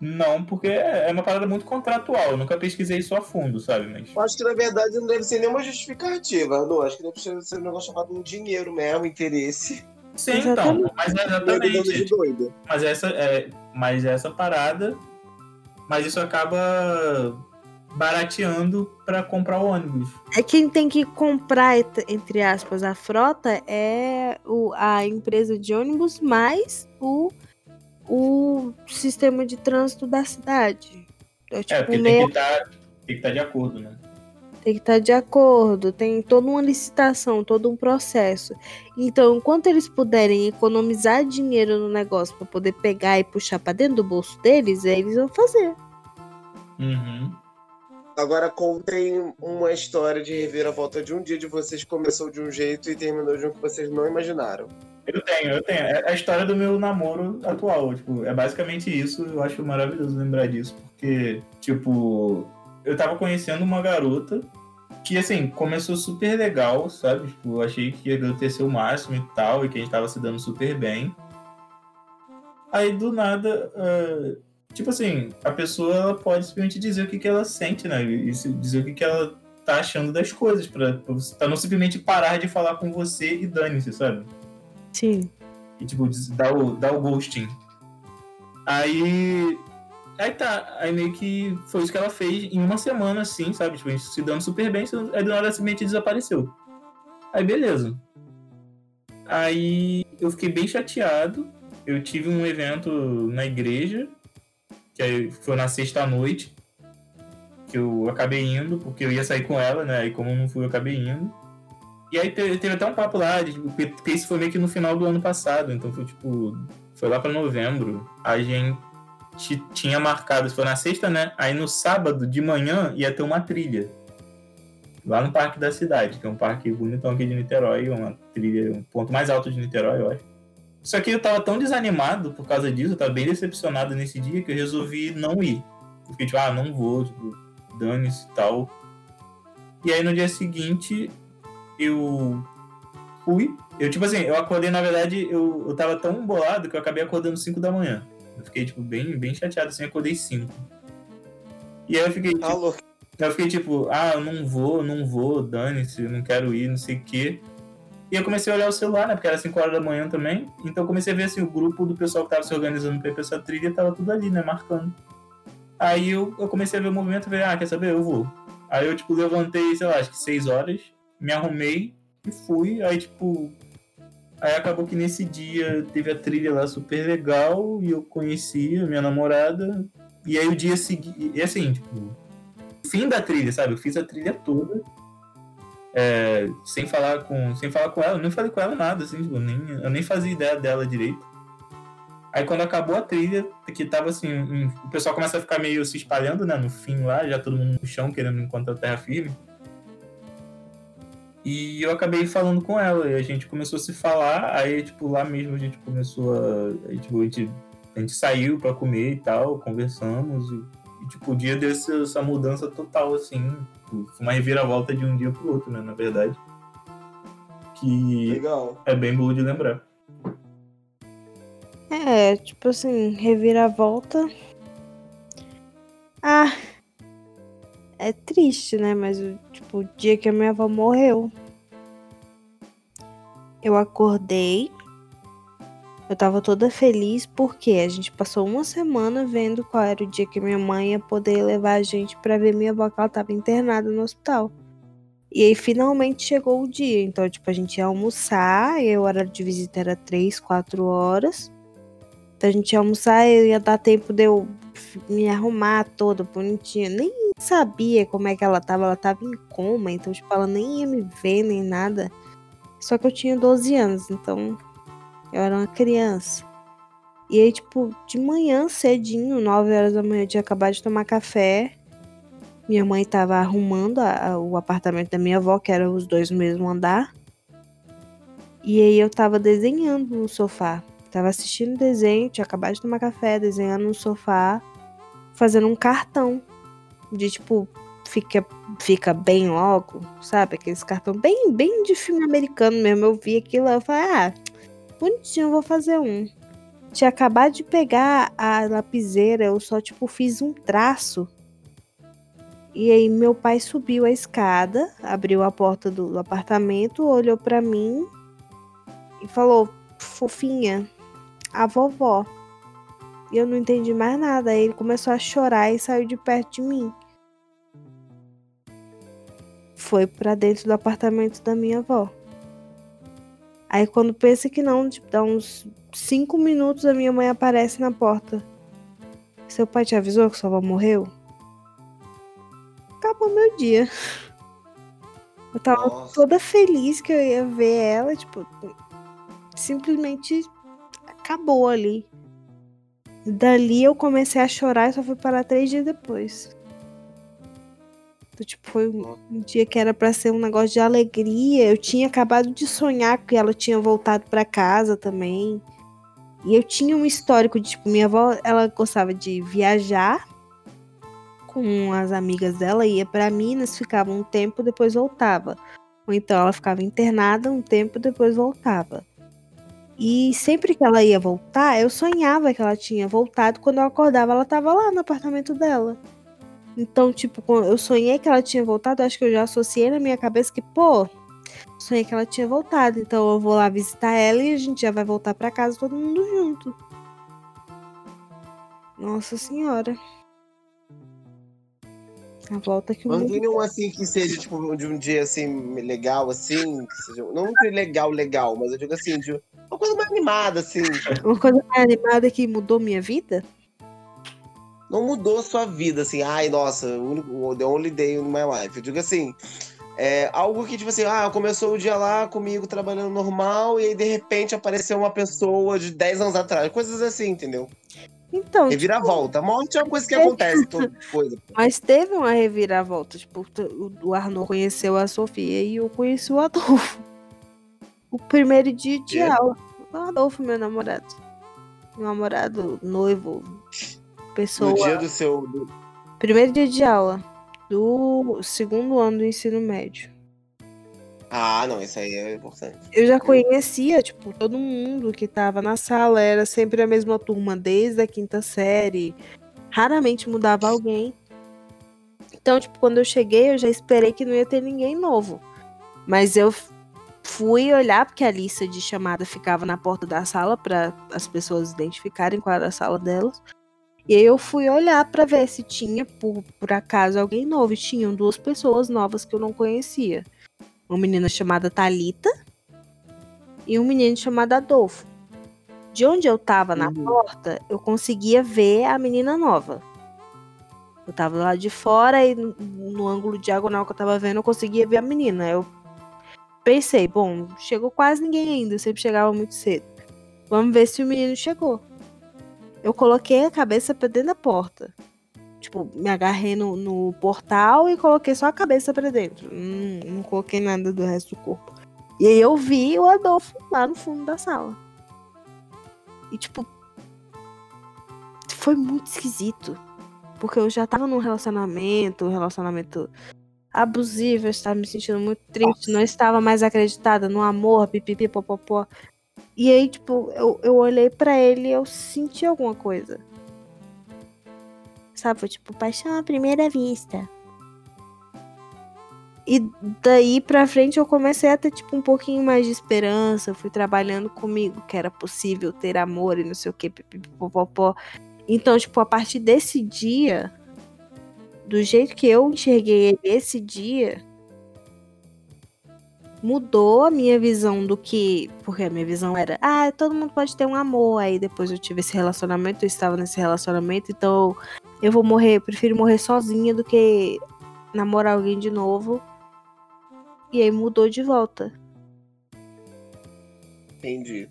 Não, porque é uma parada muito contratual. Eu nunca pesquisei isso a fundo, sabe? Mas. Eu acho que na verdade não deve ser nenhuma justificativa. Não, acho que deve ser um negócio chamado um dinheiro mesmo, interesse. Sim, Exatamente. então. Mas é de exatamente. Mas essa é, mas essa parada, mas isso acaba barateando para comprar o ônibus. É quem tem que comprar, entre aspas, a frota é o, a empresa de ônibus mais o, o sistema de trânsito da cidade. É, É, tipo, porque tem que estar tem que estar de acordo, né? Tem que estar de acordo, tem toda uma licitação, todo um processo. Então, enquanto eles puderem economizar dinheiro no negócio para poder pegar e puxar para dentro do bolso deles, eles vão fazer. Uhum. Agora contem uma história de reviravolta de um dia de vocês que começou de um jeito e terminou de um que vocês não imaginaram. Eu tenho, eu tenho. É a história do meu namoro atual. Tipo, é basicamente isso. Eu acho maravilhoso lembrar disso. Porque, tipo, eu tava conhecendo uma garota que, assim, começou super legal, sabe? Tipo, eu achei que ia ser o máximo e tal, e que a gente tava se dando super bem. Aí, do nada, ah, tipo assim, a pessoa ela pode simplesmente dizer o que, que ela sente, né? E dizer o que, que ela tá achando das coisas, pra, pra, pra não simplesmente parar de falar com você e dane-se, sabe? Sim. E tipo, dar o, dar o ghosting. Aí. Aí tá, aí meio que foi isso que ela fez em uma semana, assim, sabe? Tipo, a se dando super bem, aí do nada simplesmente desapareceu. Aí beleza. Aí eu fiquei bem chateado. Eu tive um evento na igreja, que foi na sexta noite, que eu acabei indo, porque eu ia sair com ela, né? E como não fui, eu acabei indo. E aí teve, até um papo lá, de, porque isso foi meio que no final do ano passado, então foi tipo. Foi lá para novembro. A gente tinha marcado, foi na sexta, né? Aí no sábado de manhã ia ter uma trilha. Lá no Parque da Cidade, que é um parque bonitão aqui de Niterói, uma trilha, um ponto mais alto de Niterói, eu acho. Só que eu tava tão desanimado por causa disso, eu tava bem decepcionado nesse dia, que eu resolvi não ir. Fiquei tipo, ah, não vou, tipo, dane-se e tal. E aí no dia seguinte, eu fui. Eu, tipo assim, eu acordei, na verdade, eu, eu tava tão bolado que eu acabei acordando 5 da manhã. Eu fiquei, tipo, bem, bem chateado assim, acordei 5. E aí eu fiquei, tipo, Alô. eu fiquei tipo, ah, eu não vou, não vou, dane-se, não quero ir, não sei o quê. E eu comecei a olhar o celular, né? Porque era 5 horas da manhã também. Então eu comecei a ver assim, o grupo do pessoal que tava se organizando pra ir pra essa trilha tava tudo ali, né? Marcando. Aí eu, eu comecei a ver o movimento e falei, ah, quer saber? Eu vou. Aí eu, tipo, levantei, sei lá, acho que 6 horas, me arrumei e fui. Aí, tipo. Aí acabou que nesse dia teve a trilha lá super legal e eu conheci a minha namorada. E aí o dia seguinte. E assim, tipo. Fim da trilha, sabe? Eu fiz a trilha toda. É, sem falar com sem falar com ela, eu nem falei com ela nada, assim, tipo, nem, eu nem fazia ideia dela direito. Aí quando acabou a trilha, que tava assim, um, o pessoal começa a ficar meio se espalhando, né, no fim lá, já todo mundo no chão querendo encontrar terra firme. E eu acabei falando com ela, e a gente começou a se falar, aí, tipo, lá mesmo a gente começou a. Aí, tipo, a gente, a gente saiu pra comer e tal, conversamos, e, e tipo, o dia desse essa mudança total, assim, uma reviravolta de um dia pro outro, né, na verdade. Que Legal. é bem bom de lembrar. É, tipo assim, reviravolta. Ah, é triste, né? Mas, tipo, o dia que a minha avó morreu, eu acordei. Eu tava toda feliz porque a gente passou uma semana vendo qual era o dia que minha mãe ia poder levar a gente pra ver minha avó que ela tava internada no hospital. E aí finalmente chegou o dia. Então, tipo, a gente ia almoçar, e o horário de visita era 3, 4 horas. Então a gente ia almoçar e ia dar tempo de eu me arrumar toda bonitinha. Nem sabia como é que ela tava, ela tava em coma, então, tipo, ela nem ia me ver nem nada. Só que eu tinha 12 anos, então eu era uma criança. E aí, tipo, de manhã cedinho, 9 horas da manhã, eu tinha acabado de tomar café. Minha mãe tava arrumando a- a- o apartamento da minha avó, que era os dois no mesmo andar. E aí eu tava desenhando no sofá. Tava assistindo desenho, tinha acabado de tomar café, desenhando no sofá, fazendo um cartão. De tipo, fica, fica bem logo, sabe? Aqueles cartão bem, bem de filme americano mesmo. Eu vi aquilo, eu falei, ah, bonitinho, vou fazer um. Tinha acabado de pegar a lapiseira, eu só, tipo, fiz um traço. E aí meu pai subiu a escada, abriu a porta do apartamento, olhou pra mim e falou: "Fofinha, a vovó". E eu não entendi mais nada. Aí ele começou a chorar e saiu de perto de mim. Foi pra dentro do apartamento da minha avó. Aí quando pensa que não, tipo, dá uns cinco minutos a minha mãe aparece na porta. Seu pai te avisou que sua avó morreu? Acabou meu dia. Eu tava Nossa. toda feliz que eu ia ver ela, tipo, simplesmente acabou ali. Dali eu comecei a chorar e só fui parar três dias depois. Então, tipo, foi um dia que era pra ser um negócio de alegria. Eu tinha acabado de sonhar que ela tinha voltado pra casa também. E eu tinha um histórico de, tipo, minha avó, ela gostava de viajar com as amigas dela, ia pra Minas, ficava um tempo, depois voltava. Ou então ela ficava internada um tempo, depois voltava. E sempre que ela ia voltar, eu sonhava que ela tinha voltado. Quando eu acordava, ela tava lá no apartamento dela. Então, tipo, eu sonhei que ela tinha voltado, acho que eu já associei na minha cabeça que, pô, sonhei que ela tinha voltado. Então eu vou lá visitar ela e a gente já vai voltar pra casa todo mundo junto. Nossa senhora. A volta que o Mas não mundo. tem nenhum assim que seja, tipo, de um dia assim, legal, assim. que seja- não que legal, legal, mas eu digo assim, de uma coisa mais animada, assim. Uma coisa mais animada que mudou minha vida? Não mudou sua vida, assim, ai, nossa, o the only day in my life. Eu digo assim. É algo que, tipo assim, ah, começou o dia lá comigo trabalhando normal, e aí de repente apareceu uma pessoa de 10 anos atrás. Coisas assim, entendeu? Então, Reviravolta. A morte é uma coisa que acontece, toda coisa. Mas teve uma reviravolta. Tipo, o- o Arnaud conheceu a Sofia e eu conheci o Adolfo. O primeiro dia de Quê? aula. O Adolfo, meu namorado. Meu namorado, noivo, pessoa. No dia do seu. Primeiro dia de aula. Do segundo ano do ensino médio. Ah, não, isso aí é importante. Eu já conhecia, tipo, todo mundo que tava na sala. Era sempre a mesma turma, desde a quinta série. Raramente mudava alguém. Então, tipo, quando eu cheguei, eu já esperei que não ia ter ninguém novo. Mas eu fui olhar, porque a lista de chamada ficava na porta da sala para as pessoas identificarem qual era a sala delas. E aí eu fui olhar para ver se tinha, por, por acaso, alguém novo. E tinham duas pessoas novas que eu não conhecia. Uma menina chamada Talita e um menino chamado Adolfo. De onde eu tava na Uhum. porta, eu conseguia ver a menina nova. Eu tava lá de fora e no, no ângulo diagonal que eu tava vendo, eu conseguia ver a menina. Eu pensei, bom, chegou quase ninguém ainda, eu sempre chegava muito cedo. Vamos ver se o menino chegou. Eu coloquei a cabeça pra dentro da porta. Tipo, me agarrei no, no portal e coloquei só a cabeça pra dentro. Hum, não coloquei nada do resto do corpo. E aí eu vi o Adolfo lá no fundo da sala. E tipo. Foi muito esquisito. Porque eu já tava num relacionamento, um relacionamento abusivo, eu estava me sentindo muito triste, não estava mais acreditada no amor, pipipi, popopó. E aí, tipo, eu, eu olhei pra ele e eu senti alguma coisa. Sabe? Foi tipo, paixão à primeira vista. E daí pra frente eu comecei a ter, tipo, um pouquinho mais de esperança. Eu fui trabalhando comigo que era possível ter amor e não sei o que. Então, tipo, a partir desse dia, do jeito que eu enxerguei ele esse dia, mudou a minha visão do que. Porque a minha visão era, ah, todo mundo pode ter um amor. Aí depois eu tive esse relacionamento, eu estava nesse relacionamento, então eu vou morrer, eu prefiro morrer sozinha do que namorar alguém de novo. E aí mudou de volta. Entendi.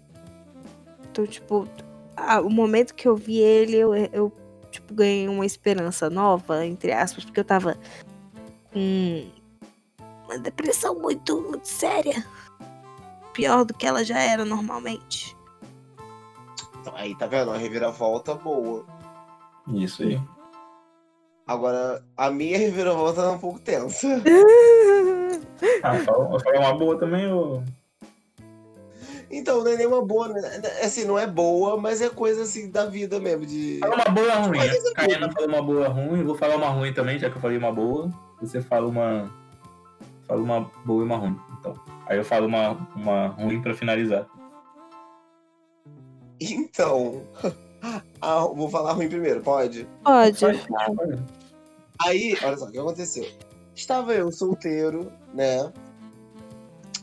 Então, tipo, a- o momento que eu vi ele, eu, eu tipo, ganhei uma esperança nova, entre aspas, porque eu tava com uma depressão muito, muito séria. Pior do que ela já era normalmente. Então, aí, tá vendo? Uma reviravolta boa. Isso aí. Agora, a minha reviravolta é um pouco tensa. Ah, fala, fala uma boa também, ô. Então, não é nenhuma boa, né? Assim, não é boa, mas é coisa assim da vida mesmo. De... Fala uma boa ruim. A Caiana falou uma boa ruim, vou falar uma ruim também, já que eu falei uma boa. Você fala uma. Fala uma boa e uma ruim. Então. Aí eu falo uma, uma ruim pra finalizar. Então. Ah, vou falar ruim primeiro, pode? Pode. Faz. Aí, olha só, o que aconteceu? Estava eu solteiro, né?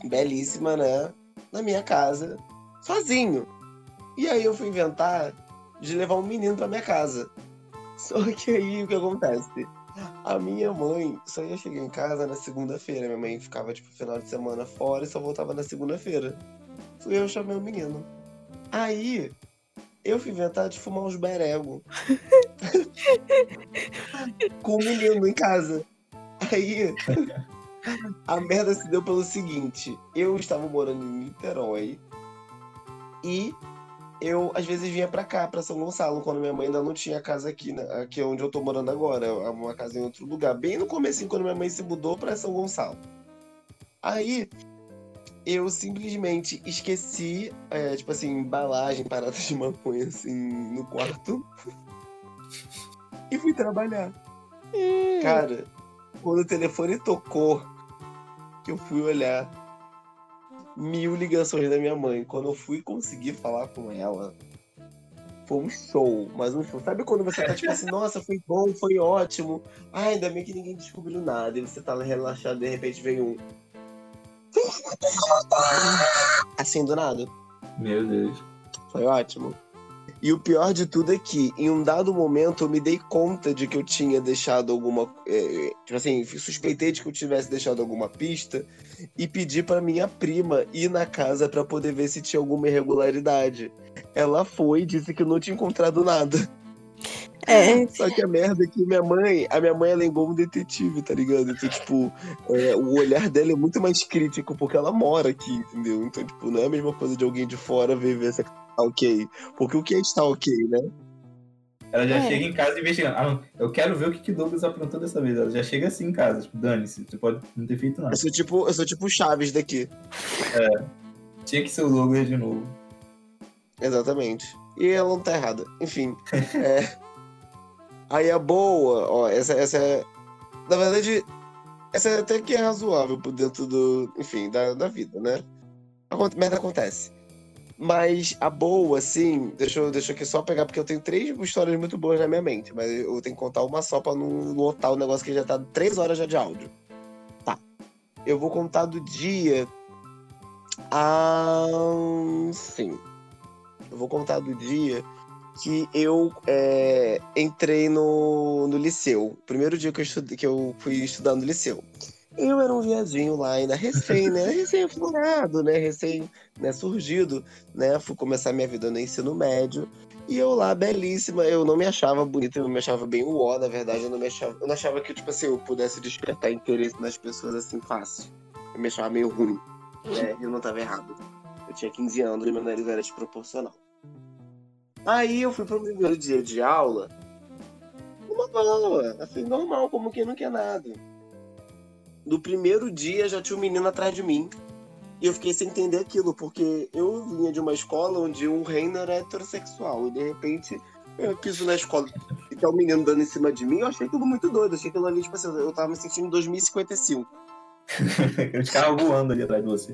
Belíssima, né? Na minha casa, sozinho. E aí eu fui inventar de levar um menino pra minha casa. Só que aí o que acontece? A minha mãe só ia chegar em casa na segunda-feira. Minha mãe ficava, tipo, final de semana fora e só voltava na segunda-feira. Fui eu chamei o menino. Aí, eu fui inventar de fumar uns berego. Com o menino em casa. Aí, a merda se deu pelo seguinte: eu estava morando em Niterói e eu às vezes vinha pra cá, pra São Gonçalo, quando minha mãe ainda não tinha casa aqui, né, aqui onde eu tô morando agora, é uma casa em outro lugar, bem no começo, quando minha mãe se mudou pra São Gonçalo. Aí eu simplesmente esqueci, é, tipo assim, embalagem, parada de maconha assim no quarto e fui trabalhar. Cara, quando o telefone tocou, que eu fui olhar, mil ligações da minha mãe. Quando eu fui conseguir falar com ela, foi um show, mas um show. Sabe quando você tá tipo assim, nossa, foi bom, foi ótimo. Ai, ainda bem que ninguém descobriu nada. E você tá relaxado, de repente vem um. Assim do nada. Meu Deus. Foi ótimo. E o pior de tudo é que, em um dado momento, eu me dei conta de que eu tinha deixado alguma. eh, tipo assim, suspeitei de que eu tivesse deixado alguma pista e pedi pra minha prima ir na casa pra poder ver se tinha alguma irregularidade. Ela foi e disse que não tinha encontrado nada. é, Só que a merda é que minha mãe, a minha mãe ela é igual um detetive, tá ligado? Então, tipo, é, o olhar dela é muito mais crítico porque ela mora aqui, entendeu? Então, tipo, não é a mesma coisa de alguém de fora ver ver tá ok. Porque o que é estar ok, né? Ela já É. chega em casa investigando. Ah, não, eu quero ver o que, que Douglas aprontou dessa vez. Ela já chega assim em casa, tipo, dane-se, você pode não ter feito nada. Eu sou tipo, eu sou tipo o Chaves daqui. Tinha que ser o Douglas de novo. Exatamente. E ela não tá errada. Enfim. é... Aí a boa, ó, essa, essa é. Na verdade, essa é até que é razoável por dentro do. Enfim, da, da vida, né? Aconte- Merda acontece. Mas a boa, assim, deixa eu, deixa eu aqui só pegar, porque eu tenho três histórias muito boas na minha mente, mas eu tenho que contar uma só pra não lotar o negócio que já tá três horas já de áudio. Tá. Eu vou contar do dia. Ah. Sim. Eu vou contar do dia que eu é, entrei no, no liceu. Primeiro dia que eu, estudei, que eu fui estudar no liceu. Eu era um viadinho lá, ainda recém, né? Recém-florado, né? Recém né, surgido, né? Fui começar minha vida no ensino médio. E eu lá, belíssima, eu não me achava bonita, eu não me achava bem uó, na verdade, eu não me achava. Eu não achava que, tipo assim, eu pudesse despertar interesse nas pessoas assim fácil. Eu me achava meio ruim. Né? Eu não tava errado. Eu tinha 15 anos e meu nariz era desproporcional. Aí eu fui pro primeiro dia de aula, uma boa, assim, normal, como quem não quer nada. No primeiro dia já tinha um menino atrás de mim. E eu fiquei sem entender aquilo, porque eu vinha de uma escola onde o reino era heterossexual. E de repente eu piso na escola e tá um menino dando em cima de mim. Eu achei aquilo muito doido. Achei aquilo ali, tipo assim, eu tava me sentindo em 2055. Os caras voando ali atrás de você.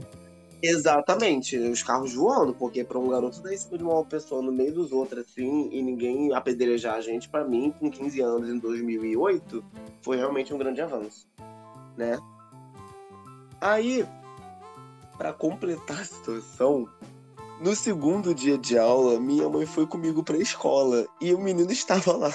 Exatamente, os carros voando, porque pra um garoto dar em cima de uma pessoa no meio dos outros, assim, e ninguém apedrejar a gente, pra mim, com 15 anos em 2008, foi realmente um grande avanço, né? Aí, pra completar a situação, no segundo dia de aula, minha mãe foi comigo pra escola e o menino estava lá.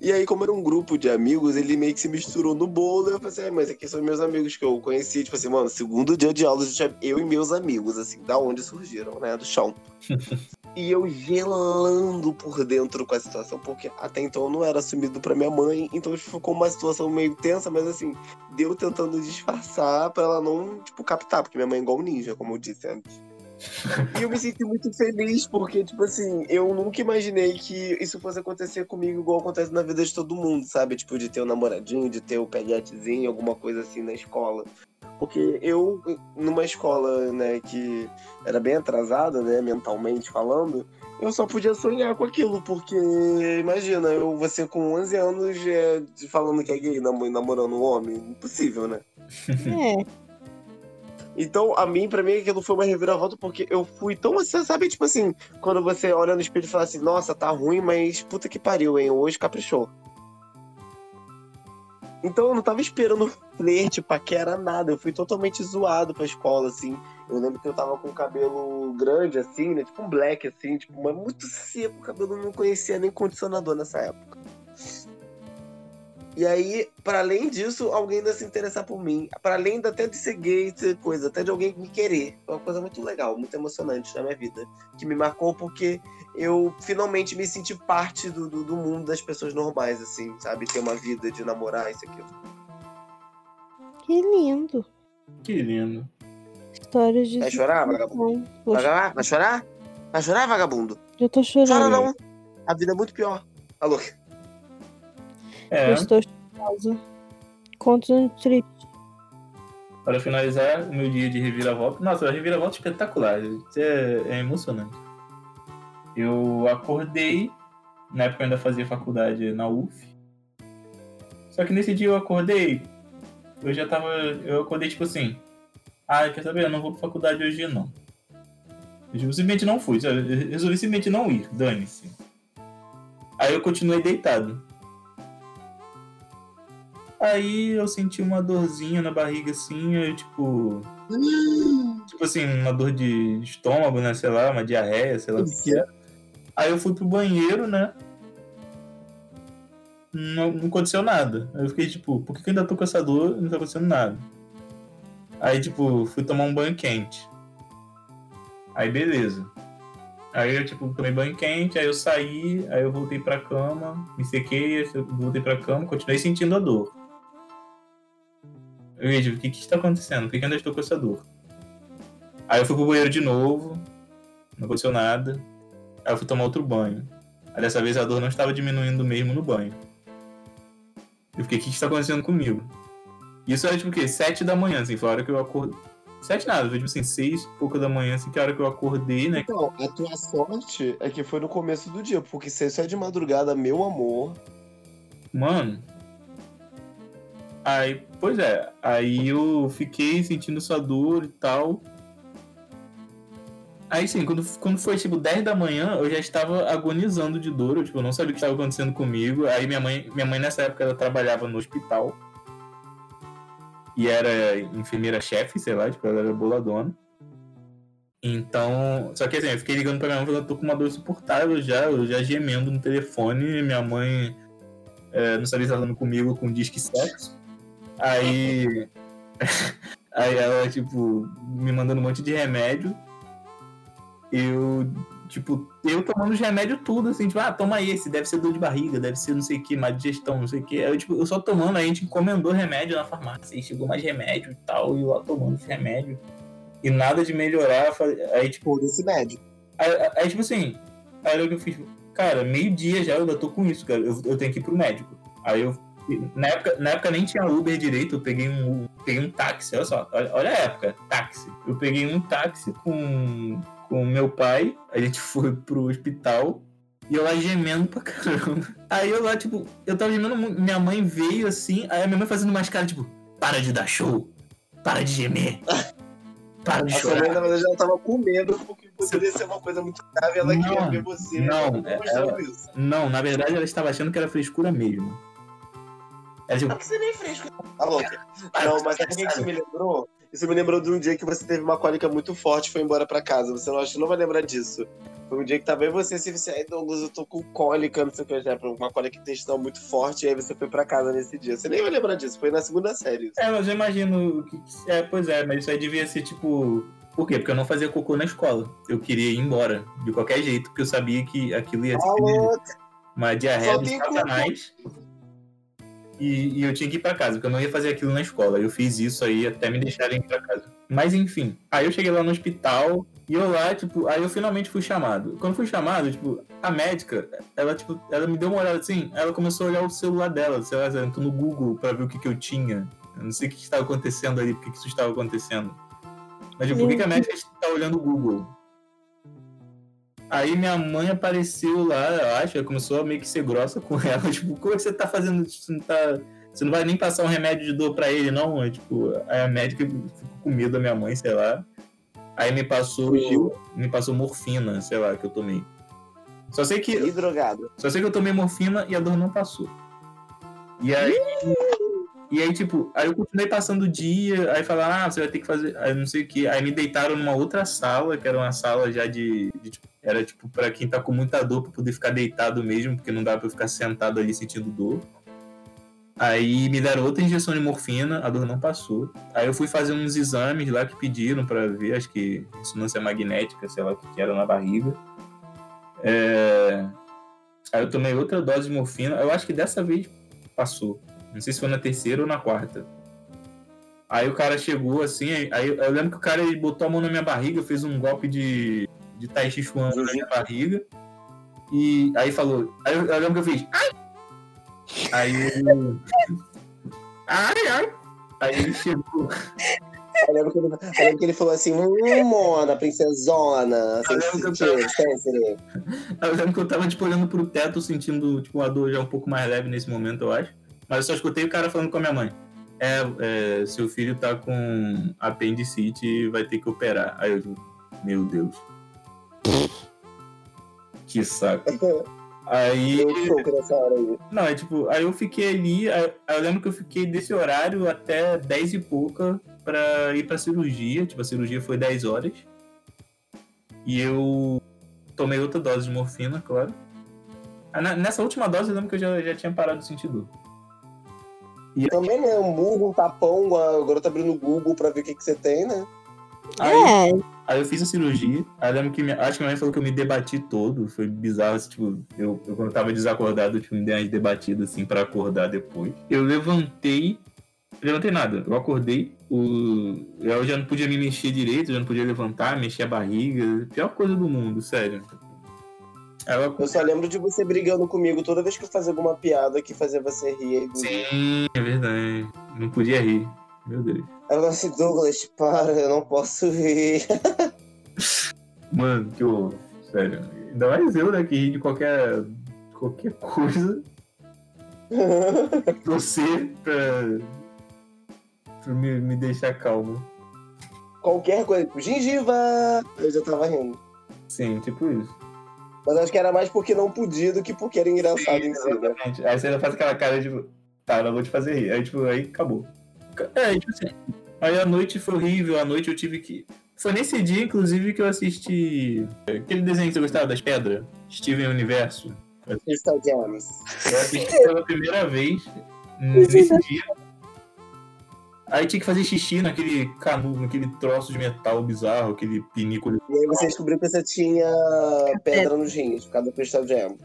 E aí, como era um grupo de amigos, ele meio que se misturou no bolo. E eu falei assim, "Ah, mas aqui são meus amigos que eu conheci. Tipo assim, mano, segundo dia de aula, eu tinha eu e meus amigos, assim, da onde surgiram, né? Do chão. e eu gelando por dentro com a situação, porque até então eu não era assumido pra minha mãe. Então ficou uma situação meio tensa, mas assim, deu tentando disfarçar pra ela não, tipo, captar, porque minha mãe é igual um ninja, como eu disse antes. E eu me senti muito feliz, porque, tipo assim, eu nunca imaginei que isso fosse acontecer comigo igual acontece na vida de todo mundo, sabe? Tipo, de ter um namoradinho, de ter o um peguetezinho, alguma coisa assim na escola. Porque eu, numa escola, né, que era bem atrasada, né, mentalmente falando, eu só podia sonhar com aquilo, porque, imagina, eu, você com 11 anos é, falando que é gay, nam- namorando um homem, impossível, né? É, Então, a mim, pra mim, aquilo foi uma reviravolta, porque eu fui tão assim, sabe, tipo assim, quando você olha no espelho e fala assim, nossa, tá ruim, mas puta que pariu, hein, hoje caprichou. Então eu não tava esperando flerte, paquera, nada. Eu fui totalmente zoado pra escola, assim. Eu lembro que eu tava com o cabelo grande, assim, né? Tipo um black, assim, tipo, mas muito seco. O cabelo não conhecia nem condicionador nessa época. E aí, para além disso, alguém ainda se interessar por mim. Para além de até de ser gay, ser coisa, até de alguém me querer. Foi uma coisa muito legal, muito emocionante na minha vida. Que me marcou porque eu finalmente me senti parte do, do, do mundo das pessoas normais, assim, sabe? Ter uma vida de namorar, isso aqui. que lindo. Que lindo. Histórias de. Vai chorar, vagabundo? Vou Vai chorar? Vai chorar? Vai chorar, vagabundo? Eu tô chorando. Chora não. A vida é muito pior. Alô? É, Eu estou chorosa. Conto um triste. para finalizar o meu dia de reviravolta. Nossa, a reviravolta é espetacular. É, é emocionante. Eu acordei Na época eu ainda fazia faculdade na UF. Só que nesse dia eu acordei. Eu já tava. Eu acordei tipo assim. Ah, quer saber? Eu não vou pra faculdade hoje não. Eu simplesmente não fui. Eu resolvi simplesmente não ir. Dane-se. Aí eu continuei deitado. Aí eu senti uma dorzinha na barriga assim, eu tipo. Tipo assim, uma dor de estômago, né? Sei lá, uma diarreia, sei lá o que é. Aí eu fui pro banheiro, né? Não, não aconteceu nada. Aí eu fiquei tipo, por que eu ainda tô com essa dor e não tá acontecendo nada? Aí, tipo, fui tomar um banho quente. Aí, beleza. Aí eu, tipo, tomei banho quente, aí eu saí, aí eu voltei pra cama, me sequei, voltei pra cama, continuei sentindo a dor. Eu vejo, o que que está acontecendo? Por que, ainda estou com essa dor? Aí eu fui pro banheiro de novo, não aconteceu nada. Aí eu fui tomar outro banho. Aí dessa vez a dor não estava diminuindo mesmo no banho. Eu fiquei, o que, que está acontecendo comigo? Isso era tipo o quê? Sete da manhã, assim, foi a hora que eu acordei. Sete nada, foi tipo assim, seis pouco da manhã, assim, que é a hora que eu acordei, né? Então, a tua sorte é que foi no começo do dia, porque se isso é de madrugada, meu amor. Mano. Aí, pois é, aí eu fiquei sentindo essa dor e tal. Aí sim, quando, quando foi tipo 10 da manhã, eu já estava agonizando de dor, eu, tipo, não sabia o que estava acontecendo comigo. Aí minha mãe, minha mãe nessa época ela trabalhava no hospital e era enfermeira-chefe, sei lá, tipo, ela era boladona. Então, só que assim, eu fiquei ligando pra minha mãe falando, tô com uma dor insuportável já, eu já gemendo no telefone, minha mãe é, não sabia se ela comigo com disque sexo. Aí, aí ela, tipo, me mandando um monte de remédio. Eu, tipo, eu tomando os remédios tudo, assim, tipo, ah, toma esse, deve ser dor de barriga, deve ser não sei o que, má digestão, não sei o que. Aí, eu, tipo, eu só tomando, aí a gente encomendou remédio na farmácia, e chegou mais remédio e tal, e eu lá tomando esse remédio. E nada de melhorar, aí, tipo... Por esse médico. Aí, aí, tipo assim, aí eu fiz, cara, meio-dia já eu ainda tô com isso, cara, eu, eu tenho que ir pro médico. Aí eu na época, na época nem tinha Uber direito, eu peguei um, peguei um táxi, olha só, olha, olha a época, táxi. Eu peguei um táxi com, com meu pai, a gente foi pro hospital e eu lá gemendo pra caramba. Aí eu lá, tipo, eu tava gemendo, minha mãe veio assim, aí a minha mãe fazendo umas caras, tipo, para de dar show, para de gemer. Para de A chorar. mãe, na verdade, ela tava com medo, porque poderia ser uma coisa muito grave, ela Não, queria ver você. não, ela. Não, na verdade ela estava achando que era frescura mesmo. Ela tipo, Não que você nem fresco. Tá louca. Não, mas sabe o que isso me lembrou? Isso me lembrou de um dia que você teve uma cólica muito forte e foi embora pra casa. Você não acha, não vai lembrar disso. Foi um dia que tava aí você se disse, ai Douglas, eu tô com cólica, não sei o que, já, uma cólica intestinal muito forte, e aí você foi pra casa nesse dia. Você nem vai lembrar disso, foi na segunda série. isso. É, mas eu imagino que. É, pois é, mas isso aí devia ser tipo. Por quê? Porque eu não fazia cocô na escola. Eu queria ir embora, de qualquer jeito, porque eu sabia que aquilo ia ser Alô, uma diarreia Só dos tem cocô. E, e eu tinha que ir pra casa, porque eu não ia fazer aquilo na escola. Eu fiz isso aí até me deixarem ir pra casa. Mas enfim, aí eu cheguei lá no hospital e eu lá, tipo, aí eu finalmente fui chamado. Quando fui chamado, tipo, a médica, ela, tipo, ela me deu uma olhada assim, ela começou a olhar o celular dela, sei lá, ela entrou no Google pra ver o que, que eu tinha. Eu não sei o que que estava acontecendo ali, por que que isso estava acontecendo. Mas, tipo, por que, que a médica está olhando o Google? Aí minha mãe apareceu lá, eu acho, começou a meio que ser grossa com ela. Tipo, como é que você tá fazendo isso? Você não, tá... você não vai nem passar um remédio de dor pra ele, não? Aí, tipo, aí a médica ficou com medo da minha mãe, sei lá. Aí me passou, Fugiu. me passou morfina, sei lá, que eu tomei. Só sei que E drogado. só sei que eu tomei morfina e a dor não passou. E aí. E aí, tipo, aí eu continuei passando o dia, aí falaram, ah, você vai ter que fazer. Aí não sei o que. Aí me deitaram numa outra sala, que era uma sala já de. de, tipo, era tipo pra quem tá com muita dor pra poder ficar deitado mesmo, porque não dá eu ficar sentado ali sentindo dor. Aí me deram outra injeção de morfina, a dor não passou. Aí eu fui fazer uns exames lá que pediram pra ver, acho que ressonância magnética, sei lá o que era na barriga. É... Aí eu tomei outra dose de morfina. Eu acho que dessa vez passou. Não sei se foi na terceira ou na quarta. Aí o cara chegou assim, aí eu lembro que o cara ele botou a mão na minha barriga, fez um golpe de, de Tai Chi Chuan na minha barriga. E aí falou. Aí eu, eu lembro que eu fiz. Ai! Aí ele. Ai, ai! Aí ele chegou. Eu lembro, que ele, eu lembro que ele falou assim, hum, Mona, princesona, sem lembro eu sensitive. Eu lembro que eu tava, tipo, olhando pro teto, sentindo, tipo, uma dor já um pouco mais leve nesse momento, eu acho. Mas eu só escutei o cara falando com a minha mãe. É, é, seu filho tá com apendicite e vai ter que operar. Aí eu digo, meu Deus. Que saco. Aí. Não, é tipo, aí eu fiquei ali, aí eu lembro que eu fiquei desse horário até 10 e pouca pra ir pra cirurgia. Tipo, a cirurgia foi 10 horas. E eu tomei outra dose de morfina, claro. Na- Nessa última dose eu lembro que eu já, já tinha parado de sentir dor. Também, né? Um burro, um tapão, agora tá abrindo o Google pra ver o que, que você tem, né? Aí, É, aí eu fiz a cirurgia. Aí lembro que minha, acho que minha mãe falou que eu me debati todo. Foi bizarro, assim, tipo, eu, eu quando eu tava desacordado, tipo, me dei umas debatidas assim pra acordar depois. Eu levantei. Eu levantei nada, eu acordei. O, eu já não podia me mexer direito, já não podia levantar, mexer a barriga. Pior coisa do mundo, sério. Aí eu só lembro de você brigando comigo toda vez que eu fazia alguma piada que fazia você rir. Aí, Sim, é verdade. Não podia rir. Meu Deus. Falava assim, Douglas, para, eu não posso rir. Mano, que horror. Sério. Ainda mais eu, né, que ri de qualquer, qualquer coisa. Torcer pra, pra me, me deixar calmo. Qualquer coisa, tipo, gengiva! Eu já tava rindo. Sim, tipo isso. Mas acho que era mais porque não podia do que porque era engraçado em si, né? Exatamente. Aí você ainda faz aquela cara de, tá, não vou te fazer rir. Aí, tipo, aí acabou. É, tipo assim. Aí a noite foi horrível, a noite eu tive que. Foi nesse dia, inclusive, que eu assisti aquele desenho que você gostava das pedras, Steven Universo. Crystal Gems. Eu assisti pela primeira vez nesse dia. Aí tinha que fazer xixi naquele canudo, naquele troço de metal bizarro, aquele pinículo. E aí você descobriu que você tinha pedra nos rins, por causa do Crystal Gem.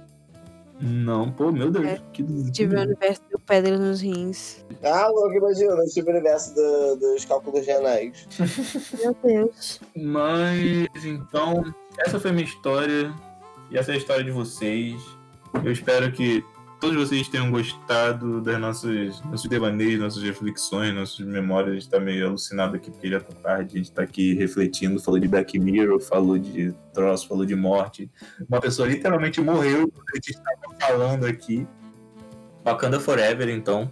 Não, pô, meu Deus. É, Que, tive o universo deu pedra nos rins. Ah, louco, imagina, tipo o universo do- dos cálculos renais. Meu Deus. Mas então, essa foi a minha história. E essa é a história de vocês. Eu espero que todos vocês tenham gostado das nossas nossos devaneios, nossas reflexões, nossas memórias. A gente tá meio alucinado aqui porque já tá tarde. A gente tá aqui refletindo, falou de Black Mirror, falou de troço, falou de morte. Uma pessoa literalmente morreu a gente estava falando aqui. Wakanda Forever, então.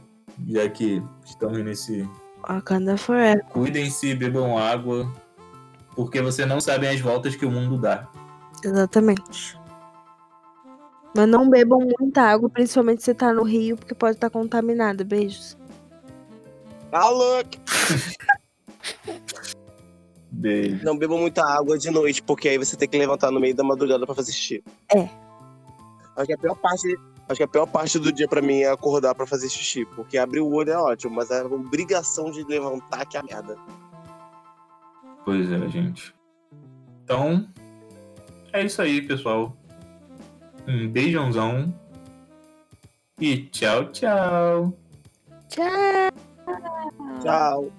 Já que estamos nesse Wakanda Forever. Cuidem-se, bebam água, porque você não sabe as voltas que o mundo dá. Exatamente. Mas não bebam muita água, principalmente se tá no rio, porque pode estar contaminado. Beijos. Ah, louco! Beijo. Não beba muita água de noite, porque aí você tem que levantar no meio da madrugada pra fazer xixi. É. Acho que a pior parte, acho que a pior parte do dia pra mim é acordar pra fazer xixi, porque abrir o olho é ótimo, mas a obrigação de levantar que é a merda. Pois é, gente. Então, é isso aí, pessoal. Um beijãozão. E tchau, tchau. Tchau. Tchau.